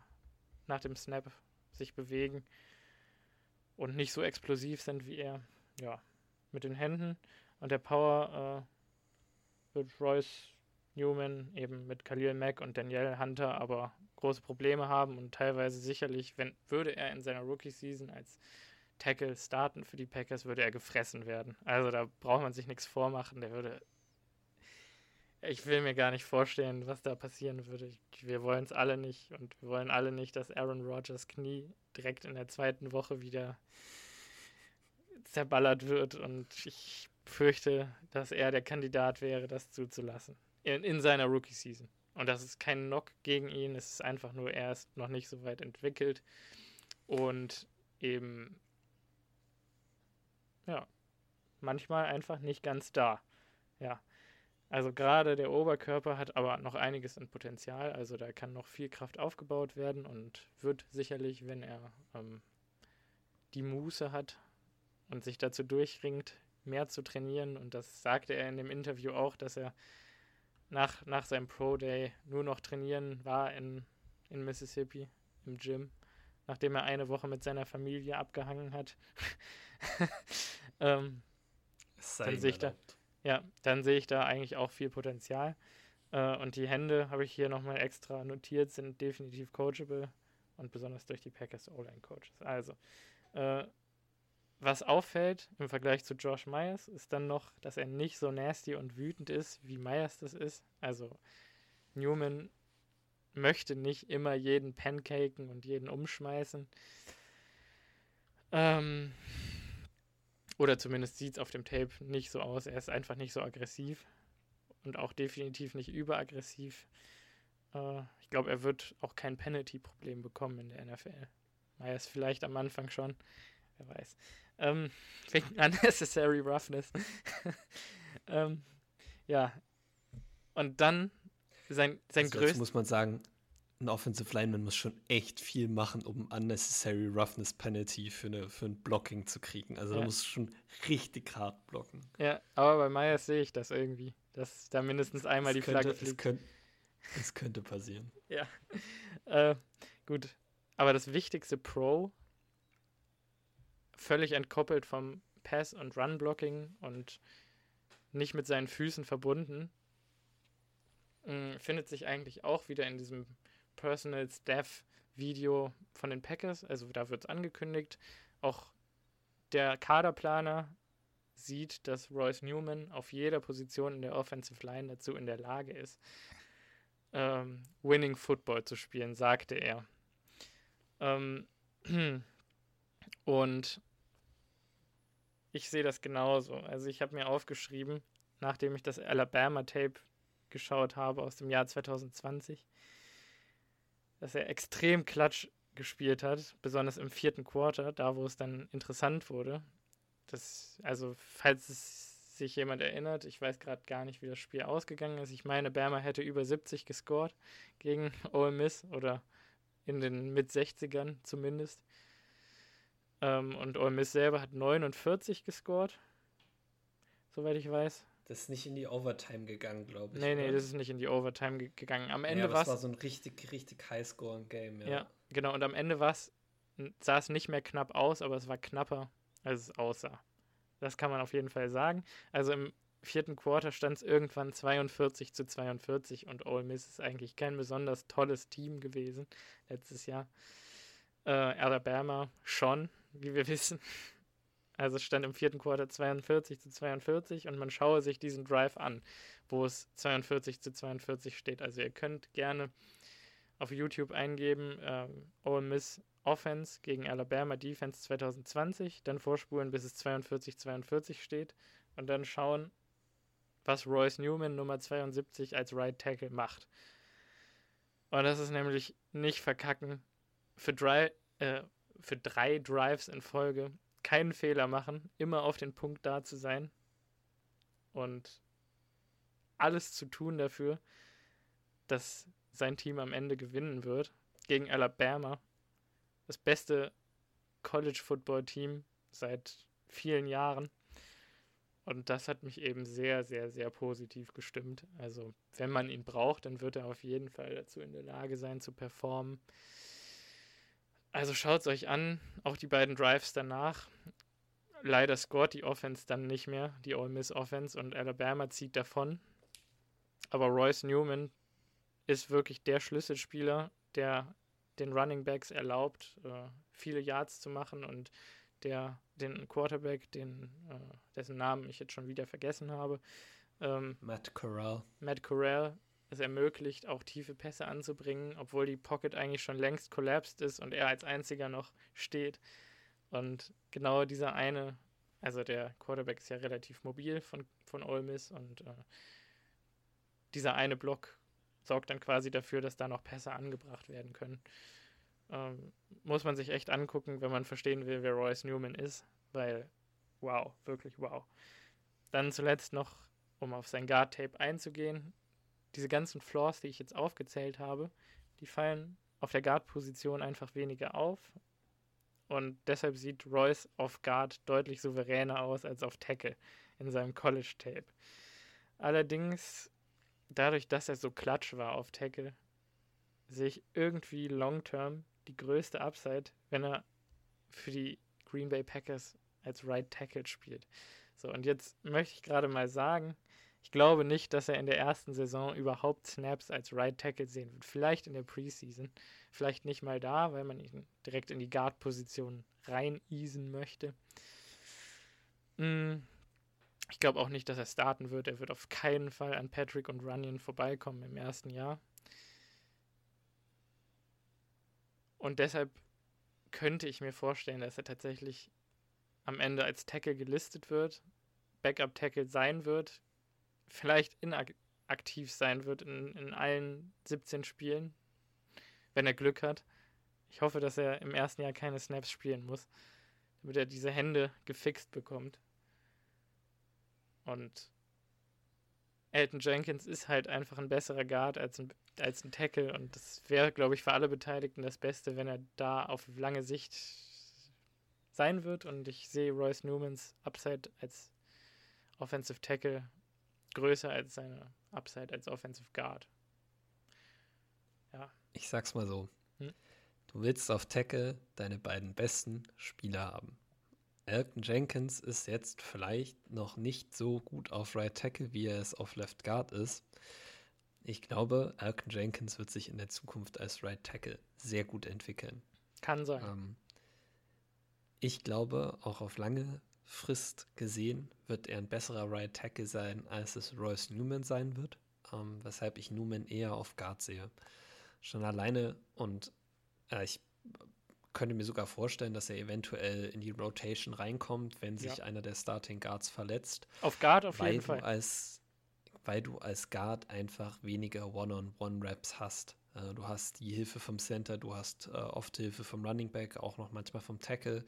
nach dem Snap sich bewegen und nicht so explosiv sind wie er. Ja, mit den Händen und der Power äh, wird Royce Newman eben mit Khalil Mack und Daniel Hunter aber große Probleme haben und teilweise sicherlich, wenn würde er in seiner Rookie-Season als Tackle starten für die Packers, würde er gefressen werden. Also da braucht man sich nichts vormachen. Der würde ich will mir gar nicht vorstellen, was da passieren würde. Wir wollen es alle nicht und wir wollen alle nicht, dass Aaron Rodgers Knie direkt in der zweiten Woche wieder zerballert wird und ich fürchte, dass er der Kandidat wäre, das zuzulassen. In, in seiner Rookie-Season. Und das ist kein Knock gegen ihn, es ist einfach nur, er ist noch nicht so weit entwickelt und eben, ja, manchmal einfach nicht ganz da. Ja, also gerade der Oberkörper hat aber noch einiges an Potenzial. Also da kann noch viel Kraft aufgebaut werden und wird sicherlich, wenn er ähm, die Muße hat und sich dazu durchringt, mehr zu trainieren. Und das sagte er in dem Interview auch, dass er nach, nach seinem Pro Day nur noch trainieren war in, in Mississippi im Gym, nachdem er eine Woche mit seiner Familie abgehangen hat. ähm, dann sich da, ja, dann sehe ich da eigentlich auch viel Potenzial. Äh, und die Hände habe ich hier nochmal extra notiert, sind definitiv coachable und besonders durch die Packers O-Line-Coaches. Also, äh, was auffällt im Vergleich zu Josh Myers, ist dann noch, dass er nicht so nasty und wütend ist, wie Myers das ist. Also, Newman möchte nicht immer jeden pancaken und jeden umschmeißen. Ähm, oder zumindest sieht es auf dem Tape nicht so aus. Er ist einfach nicht so aggressiv und auch definitiv nicht überaggressiv. Äh, ich glaube, er wird auch kein Penalty-Problem bekommen in der NFL. Myers vielleicht am Anfang schon, wer weiß. Ähm, wegen unnecessary roughness. ähm, ja. Und dann sein, sein also größtes. muss man sagen, ein Offensive Lineman muss schon echt viel machen, um Unnecessary Roughness Penalty für, eine, für ein Blocking zu kriegen. Also ja. da muss schon richtig hart blocken. Ja, aber bei Myers sehe ich das irgendwie, dass da mindestens einmal das die könnte, Flagge fliegt. Es könnte, es könnte passieren. ja. Äh, gut. Aber das wichtigste Pro, völlig entkoppelt vom Pass- und Run-Blocking und nicht mit seinen Füßen verbunden, mm, findet sich eigentlich auch wieder in diesem Personal Staff Video von den Packers. Also da wird es angekündigt. Auch der Kaderplaner sieht, dass Royce Newman auf jeder Position in der Offensive Line dazu in der Lage ist, ähm, Winning Football zu spielen, sagte er. Ähm, und ich sehe das genauso. Also ich habe mir aufgeschrieben, nachdem ich das Alabama-Tape geschaut habe aus dem Jahr 2020, dass er extrem klatsch gespielt hat, besonders im vierten Quarter, da wo es dann interessant wurde. Das, also, falls es sich jemand erinnert, ich weiß gerade gar nicht, wie das Spiel ausgegangen ist. Ich meine, Bama hätte über 70 gescored gegen Ole Miss oder in den Mit-60ern zumindest. Ähm, und Ole Miss selber hat 49 gescored, soweit ich weiß. Das ist nicht in die Overtime gegangen, glaube ich. Nee, nee, oder? das ist nicht in die Overtime ge gegangen. Am Ende ja, war es. war so ein richtig, richtig High-Scoring-Game, ja. Ja, genau. Und am Ende sah es nicht mehr knapp aus, aber es war knapper, als es aussah. Das kann man auf jeden Fall sagen. Also im vierten Quarter stand es irgendwann 42 zu 42 und Ole Miss ist eigentlich kein besonders tolles Team gewesen letztes Jahr. Äh, Alabama schon, wie wir wissen. Also stand im vierten Quarter 42 zu 42 und man schaue sich diesen Drive an, wo es 42 zu 42 steht. Also ihr könnt gerne auf YouTube eingeben, ähm, Ole Miss Offense gegen Alabama Defense 2020, dann vorspulen, bis es 42 42 steht und dann schauen, was Royce Newman Nummer 72 als Right Tackle macht. Und das ist nämlich nicht verkacken. Für drei, äh, für drei Drives in Folge keinen Fehler machen, immer auf den Punkt da zu sein und alles zu tun dafür, dass sein Team am Ende gewinnen wird gegen Alabama. Das beste College Football Team seit vielen Jahren. Und das hat mich eben sehr, sehr, sehr positiv gestimmt. Also, wenn man ihn braucht, dann wird er auf jeden Fall dazu in der Lage sein, zu performen. Also schaut es euch an, auch die beiden Drives danach. Leider scored die Offense dann nicht mehr, die Ole Miss Offense, und Alabama zieht davon. Aber Royce Newman ist wirklich der Schlüsselspieler, der den Running Backs erlaubt, äh, viele Yards zu machen und der den Quarterback, den, äh, dessen Namen ich jetzt schon wieder vergessen habe, ähm, Matt Corral. Matt Corral es ermöglicht, auch tiefe Pässe anzubringen, obwohl die Pocket eigentlich schon längst collapsed ist und er als einziger noch steht. Und genau dieser eine, also der Quarterback ist ja relativ mobil von, von Ole Miss und äh, dieser eine Block sorgt dann quasi dafür, dass da noch Pässe angebracht werden können. Ähm, muss man sich echt angucken, wenn man verstehen will, wer Royce Newman ist, weil wow, wirklich wow. Dann zuletzt noch, um auf sein Guard-Tape einzugehen, diese ganzen Flaws, die ich jetzt aufgezählt habe, die fallen auf der Guard-Position einfach weniger auf. Und deshalb sieht Royce auf Guard deutlich souveräner aus als auf Tackle in seinem College-Tape. Allerdings, dadurch, dass er so klatsch war auf Tackle, sehe ich irgendwie long-term die größte Upside, wenn er für die Green Bay Packers als Right Tackle spielt. So, und jetzt möchte ich gerade mal sagen, ich glaube nicht, dass er in der ersten Saison überhaupt Snaps als Right Tackle sehen wird. Vielleicht in der Preseason, vielleicht nicht mal da, weil man ihn direkt in die Guard-Position reineasen möchte. Hm, ich glaube auch nicht, dass er starten wird. Er wird auf keinen Fall an Patrick und Runyon vorbeikommen im ersten Jahr. Und deshalb könnte ich mir vorstellen, dass er tatsächlich am Ende als Tackle gelistet wird, Backup-Tackle sein wird, vielleicht inaktiv sein wird in, in allen 17 Spielen, wenn er Glück hat. Ich hoffe, dass er im ersten Jahr keine Snaps spielen muss, damit er diese Hände gefixt bekommt. Und Elton Jenkins ist halt einfach ein besserer Guard als ein, als ein Tackle und das wäre, glaube ich, für alle Beteiligten das Beste, wenn er da auf lange Sicht sein wird und ich sehe Royce Newmans Upside als Offensive Tackle größer als seine Upside als Offensive Guard. Ja. Ich sag's mal so. Hm? Du willst auf Tackle deine beiden besten Spieler haben. Elton Jenkins ist jetzt vielleicht noch nicht so gut auf Right Tackle, wie er es auf Left Guard ist. Ich glaube, Elton Jenkins wird sich in der Zukunft als Right Tackle sehr gut entwickeln. Kann sein. Ähm, ich glaube, auch auf lange Frist gesehen wird er ein besserer Right Tackle sein, als es Royce Newman sein wird, ähm, weshalb ich Newman eher auf Guard sehe. Schon alleine und äh, ich könnte mir sogar vorstellen, dass er eventuell in die Rotation reinkommt, wenn sich ja. einer der Starting Guards verletzt. Auf Guard auf jeden Fall. Als, weil du als Guard einfach weniger One-on-One-Raps hast. Äh, du hast die Hilfe vom Center, du hast äh, oft Hilfe vom Running Back, auch noch manchmal vom Tackle.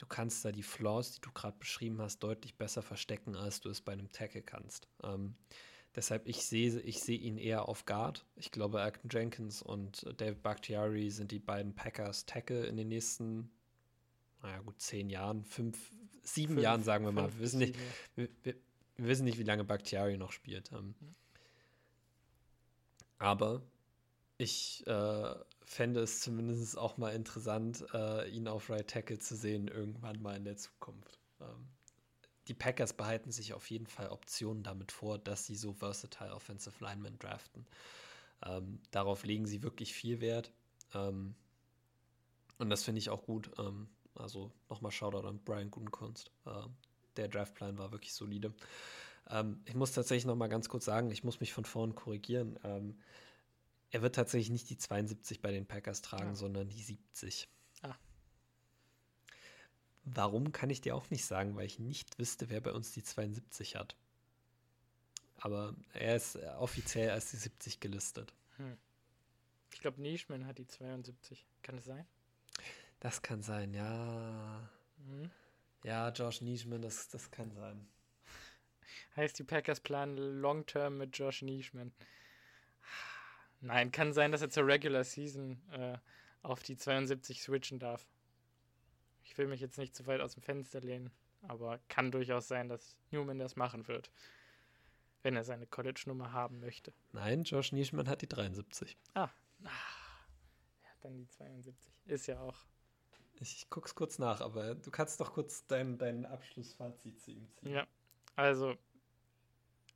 Du kannst da die Flaws, die du gerade beschrieben hast, deutlich besser verstecken, als du es bei einem Tackle kannst. Ähm, deshalb, ich sehe ich seh ihn eher auf Guard. Ich glaube, Acton Jenkins und David Bakhtiari sind die beiden Packers Tackle in den nächsten, naja gut, zehn Jahren, fünf, sieben fünf, Jahren, sagen wir mal. Wir wissen, nicht, wir, wir, wissen nicht, wie lange Bakhtiari noch spielt. Ähm, aber ich äh, fände es zumindest auch mal interessant, äh, ihn auf Right Tackle zu sehen, irgendwann mal in der Zukunft. Ähm, die Packers behalten sich auf jeden Fall Optionen damit vor, dass sie so versatile Offensive Linemen draften. Ähm, darauf legen sie wirklich viel Wert. Ähm, und das finde ich auch gut. Ähm, also nochmal Shoutout an Brian Gutenkunst. Äh, der Draftplan war wirklich solide. Ähm, ich muss tatsächlich nochmal ganz kurz sagen, ich muss mich von vorn korrigieren. Er wird tatsächlich nicht die 72 bei den Packers tragen, ja. sondern die 70. Ah. Warum kann ich dir auch nicht sagen, weil ich nicht wüsste, wer bei uns die 72 hat. Aber er ist offiziell als die 70 gelistet. Hm. Ich glaube, Nischman hat die 72. Kann es sein? Das kann sein, ja. Hm. Ja, Josh Nischman, das, das kann sein. Heißt, die Packers planen Long-Term mit Josh Nischman. Nein, kann sein, dass er zur Regular Season äh, auf die 72 switchen darf. Ich will mich jetzt nicht zu weit aus dem Fenster lehnen, aber kann durchaus sein, dass Newman das machen wird, wenn er seine College-Nummer haben möchte. Nein, Josh Nischmann hat die 73. Ah, ah. ja, dann die 72. Ist ja auch. Ich, guck's kurz nach, aber du kannst doch kurz dein, dein Abschlussfazit ziehen. Ja, also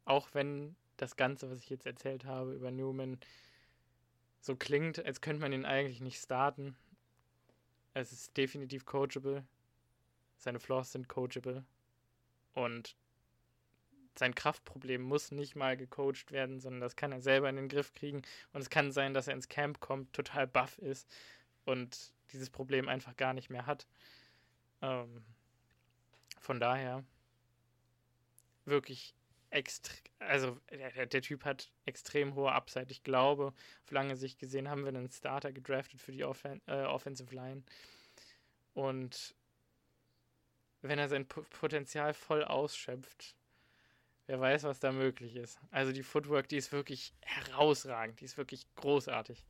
auch wenn das Ganze, was ich jetzt erzählt habe über Newman, so klingt, als könnte man ihn eigentlich nicht starten. Es ist definitiv coachable. Seine Flaws sind coachable. Und sein Kraftproblem muss nicht mal gecoacht werden, sondern das kann er selber in den Griff kriegen. Und es kann sein, dass er ins Camp kommt, total buff ist und dieses Problem einfach gar nicht mehr hat. Ähm, von daher wirklich extrem, also der, der, Typ hat extrem hohe Upside. Ich glaube, auf lange Sicht gesehen haben wir einen Starter gedraftet für die Offen äh, Offensive Line. Und wenn er sein P Potenzial voll ausschöpft, wer weiß, was da möglich ist. Also die Footwork, die ist wirklich herausragend, die ist wirklich großartig.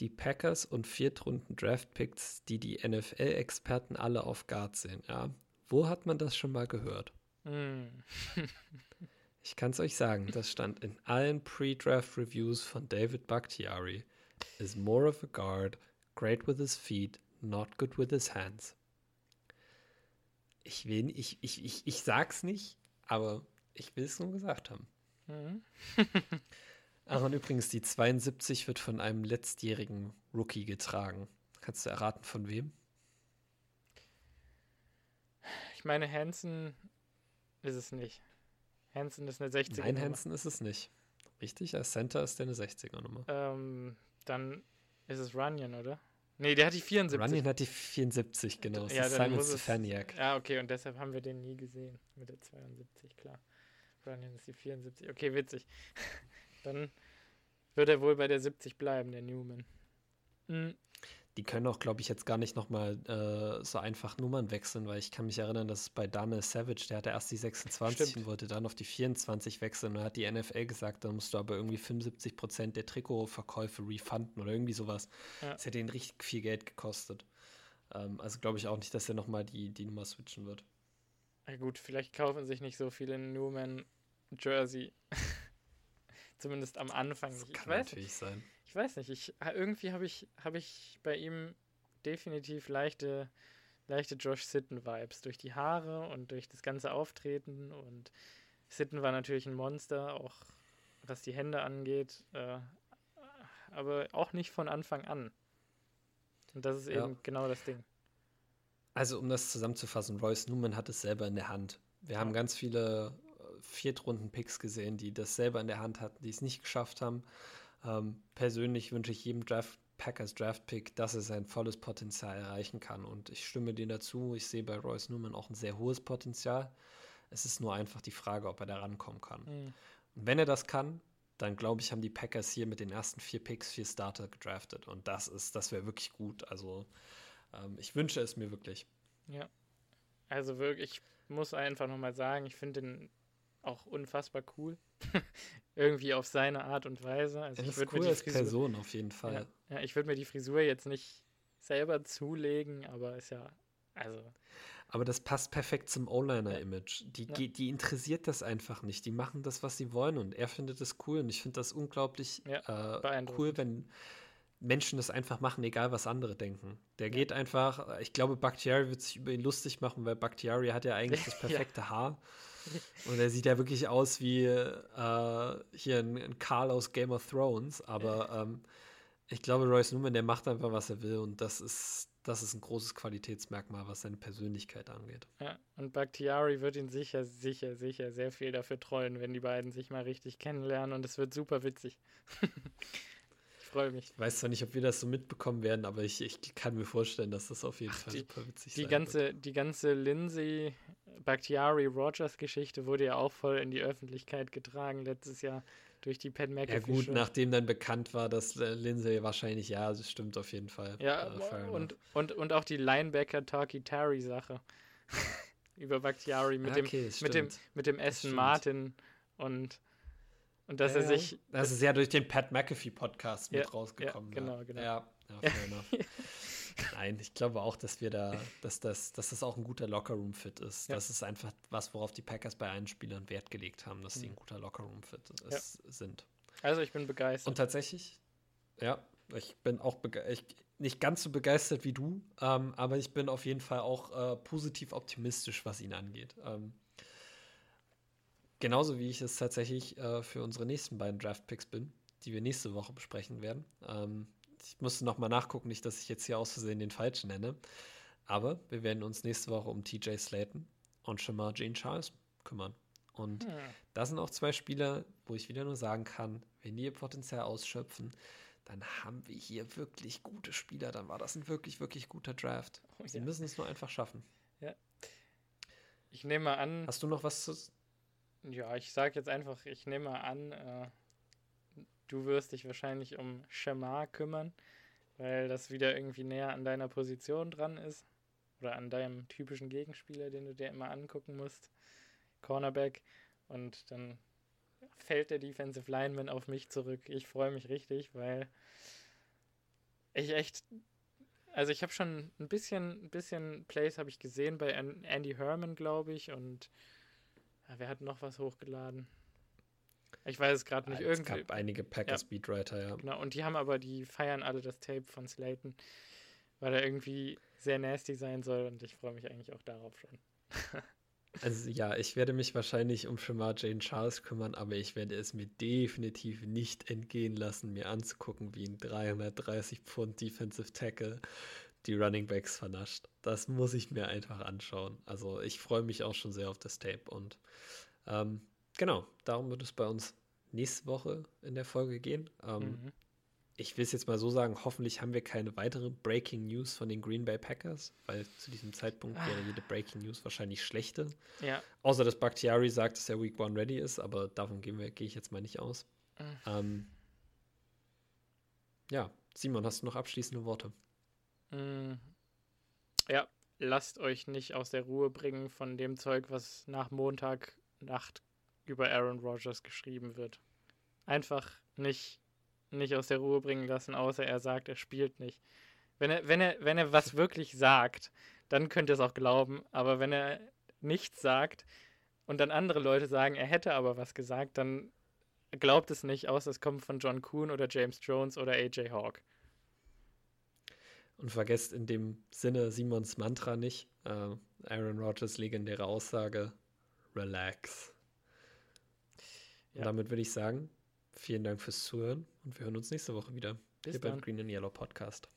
Die Packers und Viertrunden Draftpicks, die die NFL-Experten alle auf Guard sehen, ja. Wo hat man das schon mal gehört? Hm. ich kann es euch sagen, das stand in allen Pre-Draft-Reviews von David Bakhtiari. Is more of a guard, great with his feet, not good with his hands. Ich will, ich, ich, ich, ich sag's nicht, aber ich will es nur gesagt haben. Mhm. Aaron, übrigens, die 72 wird von einem letztjährigen Rookie getragen. Kannst du erraten, von wem? Ich meine, Hansen ist es nicht. Hansen ist eine 60er. Nein, Hansen ist es nicht. Richtig, als Center ist der eine 60er-Nummer. Ähm, dann ist es Runyon, oder? Nee, der hat die 74. Runyon hat die 74, genau. Das ja, ist Simon Stefaniak. Ja, okay, und deshalb haben wir den nie gesehen. Mit der 72, klar. Runyon ist die 74. Okay, witzig. dann wird er wohl bei der 70 bleiben, der Newman. Mhm die können auch, glaube ich, jetzt gar nicht nochmal äh, so einfach Nummern wechseln, weil ich kann mich erinnern, dass bei Daniel Savage, der hatte erst die 26 Stimmt. und wollte dann auf die 24 wechseln und hat die NFL gesagt, dann musst du aber irgendwie 75 Prozent der Trikotverkäufe refunden oder irgendwie sowas. Ja. Das hätte ihn richtig viel Geld gekostet. Ähm, also glaube ich auch nicht, dass er nochmal die, die Nummer switchen wird. Na gut, vielleicht kaufen sich nicht so viele Newman Jersey. Zumindest am Anfang. Das kann natürlich sein ich weiß nicht, ich, irgendwie habe ich, hab ich bei ihm definitiv leichte, leichte Josh Sitten-Vibes durch die Haare und durch das ganze Auftreten. Und Sitten war natürlich ein Monster, auch was die Hände angeht, äh, aber auch nicht von Anfang an. Und das ist ja. eben genau das Ding. Also, um das zusammenzufassen, Royce Newman hat es selber in der Hand. Wir ja. haben ganz viele äh, Viertrunden-Picks gesehen, die das selber in der Hand hatten, die es nicht geschafft haben. Ähm, persönlich wünsche ich jedem Draft Packers Draft Pick, dass er sein volles Potenzial erreichen kann. Und ich stimme dir dazu. Ich sehe bei Royce Newman auch ein sehr hohes Potenzial. Es ist nur einfach die Frage, ob er da rankommen kann. Mhm. Und wenn er das kann, dann glaube ich, haben die Packers hier mit den ersten vier Picks vier Starter gedraftet. Und das ist, das wäre wirklich gut. Also ähm, ich wünsche es mir wirklich. Ja. Also wirklich, ich muss einfach nochmal sagen, ich finde den auch unfassbar cool. Irgendwie auf seine Art und Weise. Also er ich ist cool als Frisur, Person auf jeden Fall. Ja, ja ich würde mir die Frisur jetzt nicht selber zulegen, aber ist ja, also. Aber das passt perfekt zum O-Liner-Image. Die, ja. die interessiert das einfach nicht. Die machen das, was sie wollen und er findet das cool und ich finde das unglaublich ja, äh, cool, wenn Menschen das einfach machen, egal was andere denken. Der geht einfach, ich glaube, Bakhtiari wird sich über ihn lustig machen, weil Bakhtiari hat ja eigentlich das perfekte ja. Haar. Und er sieht ja wirklich aus wie äh, hier ein, ein, Karl aus Game of Thrones. Aber ähm, ich glaube, Royce Newman, der macht einfach, was er will. Und das ist, das ist ein großes Qualitätsmerkmal, was seine Persönlichkeit angeht. Ja, und Bakhtiari wird ihn sicher, sicher, sicher sehr viel dafür treuen, wenn die beiden sich mal richtig kennenlernen. Und es wird super witzig. ich freue mich. Ich weiß zwar nicht, ob wir das so mitbekommen werden, aber ich, ich kann mir vorstellen, dass das auf jeden Ach, Fall die, super witzig die ganze, wird. Die ganze Lindsay Bakhtiari Rogers Geschichte wurde ja auch voll in die Öffentlichkeit getragen letztes Jahr durch die Pat McAfee. Ja gut, Show. nachdem dann bekannt war, dass äh, Lindsay wahrscheinlich, ja, das stimmt auf jeden Fall. Ja, äh, und, und, und auch die Linebacker Talkie Terry Sache über Bakhtiari mit, okay, dem, mit, dem, mit dem Essen Martin und und dass ja, er sich. Das ist ja durch den Pat McAfee Podcast mit ja, rausgekommen. Ja, genau, genau. Ja, ja Nein, ich glaube auch, dass wir da, dass das, dass das auch ein guter Lockerroom-Fit ist. Ja. Das ist einfach was, worauf die Packers bei allen Spielern Wert gelegt haben, dass sie mhm. ein guter Lockerroom-Fit ja. sind. Also ich bin begeistert. Und tatsächlich, ja, ich bin auch nicht ganz so begeistert wie du, ähm, aber ich bin auf jeden Fall auch äh, positiv optimistisch, was ihn angeht. Ähm, genauso wie ich es tatsächlich äh, für unsere nächsten beiden Draft-Picks bin, die wir nächste Woche besprechen werden. Ähm, ich musste nochmal nachgucken, nicht, dass ich jetzt hier aus Versehen den falschen nenne. Aber wir werden uns nächste Woche um TJ Slayton und Shamar Jean Charles kümmern. Und hm. das sind auch zwei Spieler, wo ich wieder nur sagen kann, wenn die ihr Potenzial ausschöpfen, dann haben wir hier wirklich gute Spieler. Dann war das ein wirklich, wirklich guter Draft. Oh, Sie ja. müssen es nur einfach schaffen. Ja. Ich nehme an. Hast du noch was zu. Ja, ich sage jetzt einfach, ich nehme an, äh, du wirst dich wahrscheinlich um Shamar kümmern, weil das wieder irgendwie näher an deiner Position dran ist. Oder an deinem typischen Gegenspieler, den du dir immer angucken musst. Cornerback. Und dann fällt der Defensive Lineman auf mich zurück. Ich freue mich richtig, weil ich echt. Also ich habe schon ein bisschen, ein bisschen Plays habe ich gesehen bei Andy Herman, glaube ich, und ja, wer hat noch was hochgeladen? Ich weiß es gerade nicht. Ja, es gab einige Packers ja. Ja. Genau, und die haben aber, die feiern alle das Tape von Slayton, weil er irgendwie sehr nasty sein soll und ich freue mich eigentlich auch darauf schon. also ja, ich werde mich wahrscheinlich um Shamar Jane Charles kümmern, aber ich werde es mir definitiv nicht entgehen lassen, mir anzugucken, wie ein 330 Pfund Defensive Tackle die Running Backs vernascht. Das muss ich mir einfach anschauen. Also ich freue mich auch schon sehr auf das Tape und ähm, genau, darum wird es bei uns nächste Woche in der Folge gehen. Ähm, mhm. Ich will es jetzt mal so sagen, hoffentlich haben wir keine weitere Breaking News von den Green Bay Packers, weil zu diesem Zeitpunkt wäre jede Breaking News wahrscheinlich schlechte. Ja. Außer dass Bakhtiari sagt, dass er Week One ready ist, aber davon gehe ich jetzt mal nicht aus. Mhm. Ähm, ja, Simon, hast du noch abschließende Worte? Mhm. Ja, lasst euch nicht aus der Ruhe bringen von dem Zeug, was nach Montagnacht über Aaron Rodgers geschrieben wird. Einfach nicht, nicht aus der Ruhe bringen lassen, außer er sagt, er spielt nicht. Wenn er, wenn er, wenn er was wirklich sagt, dann könnt ihr es auch glauben. Aber wenn er nichts sagt und dann andere Leute sagen, er hätte aber was gesagt, dann glaubt es nicht, außer es kommt von John Kuhn oder James Jones oder AJ Hawk. Und vergesst in dem Sinne Simons Mantra nicht. Äh, Aaron Rodgers legendäre Aussage: Relax. Und damit würde ich sagen, vielen Dank fürs Zuhören und wir hören uns nächste Woche wieder Bis hier dann. beim Green and Yellow Podcast.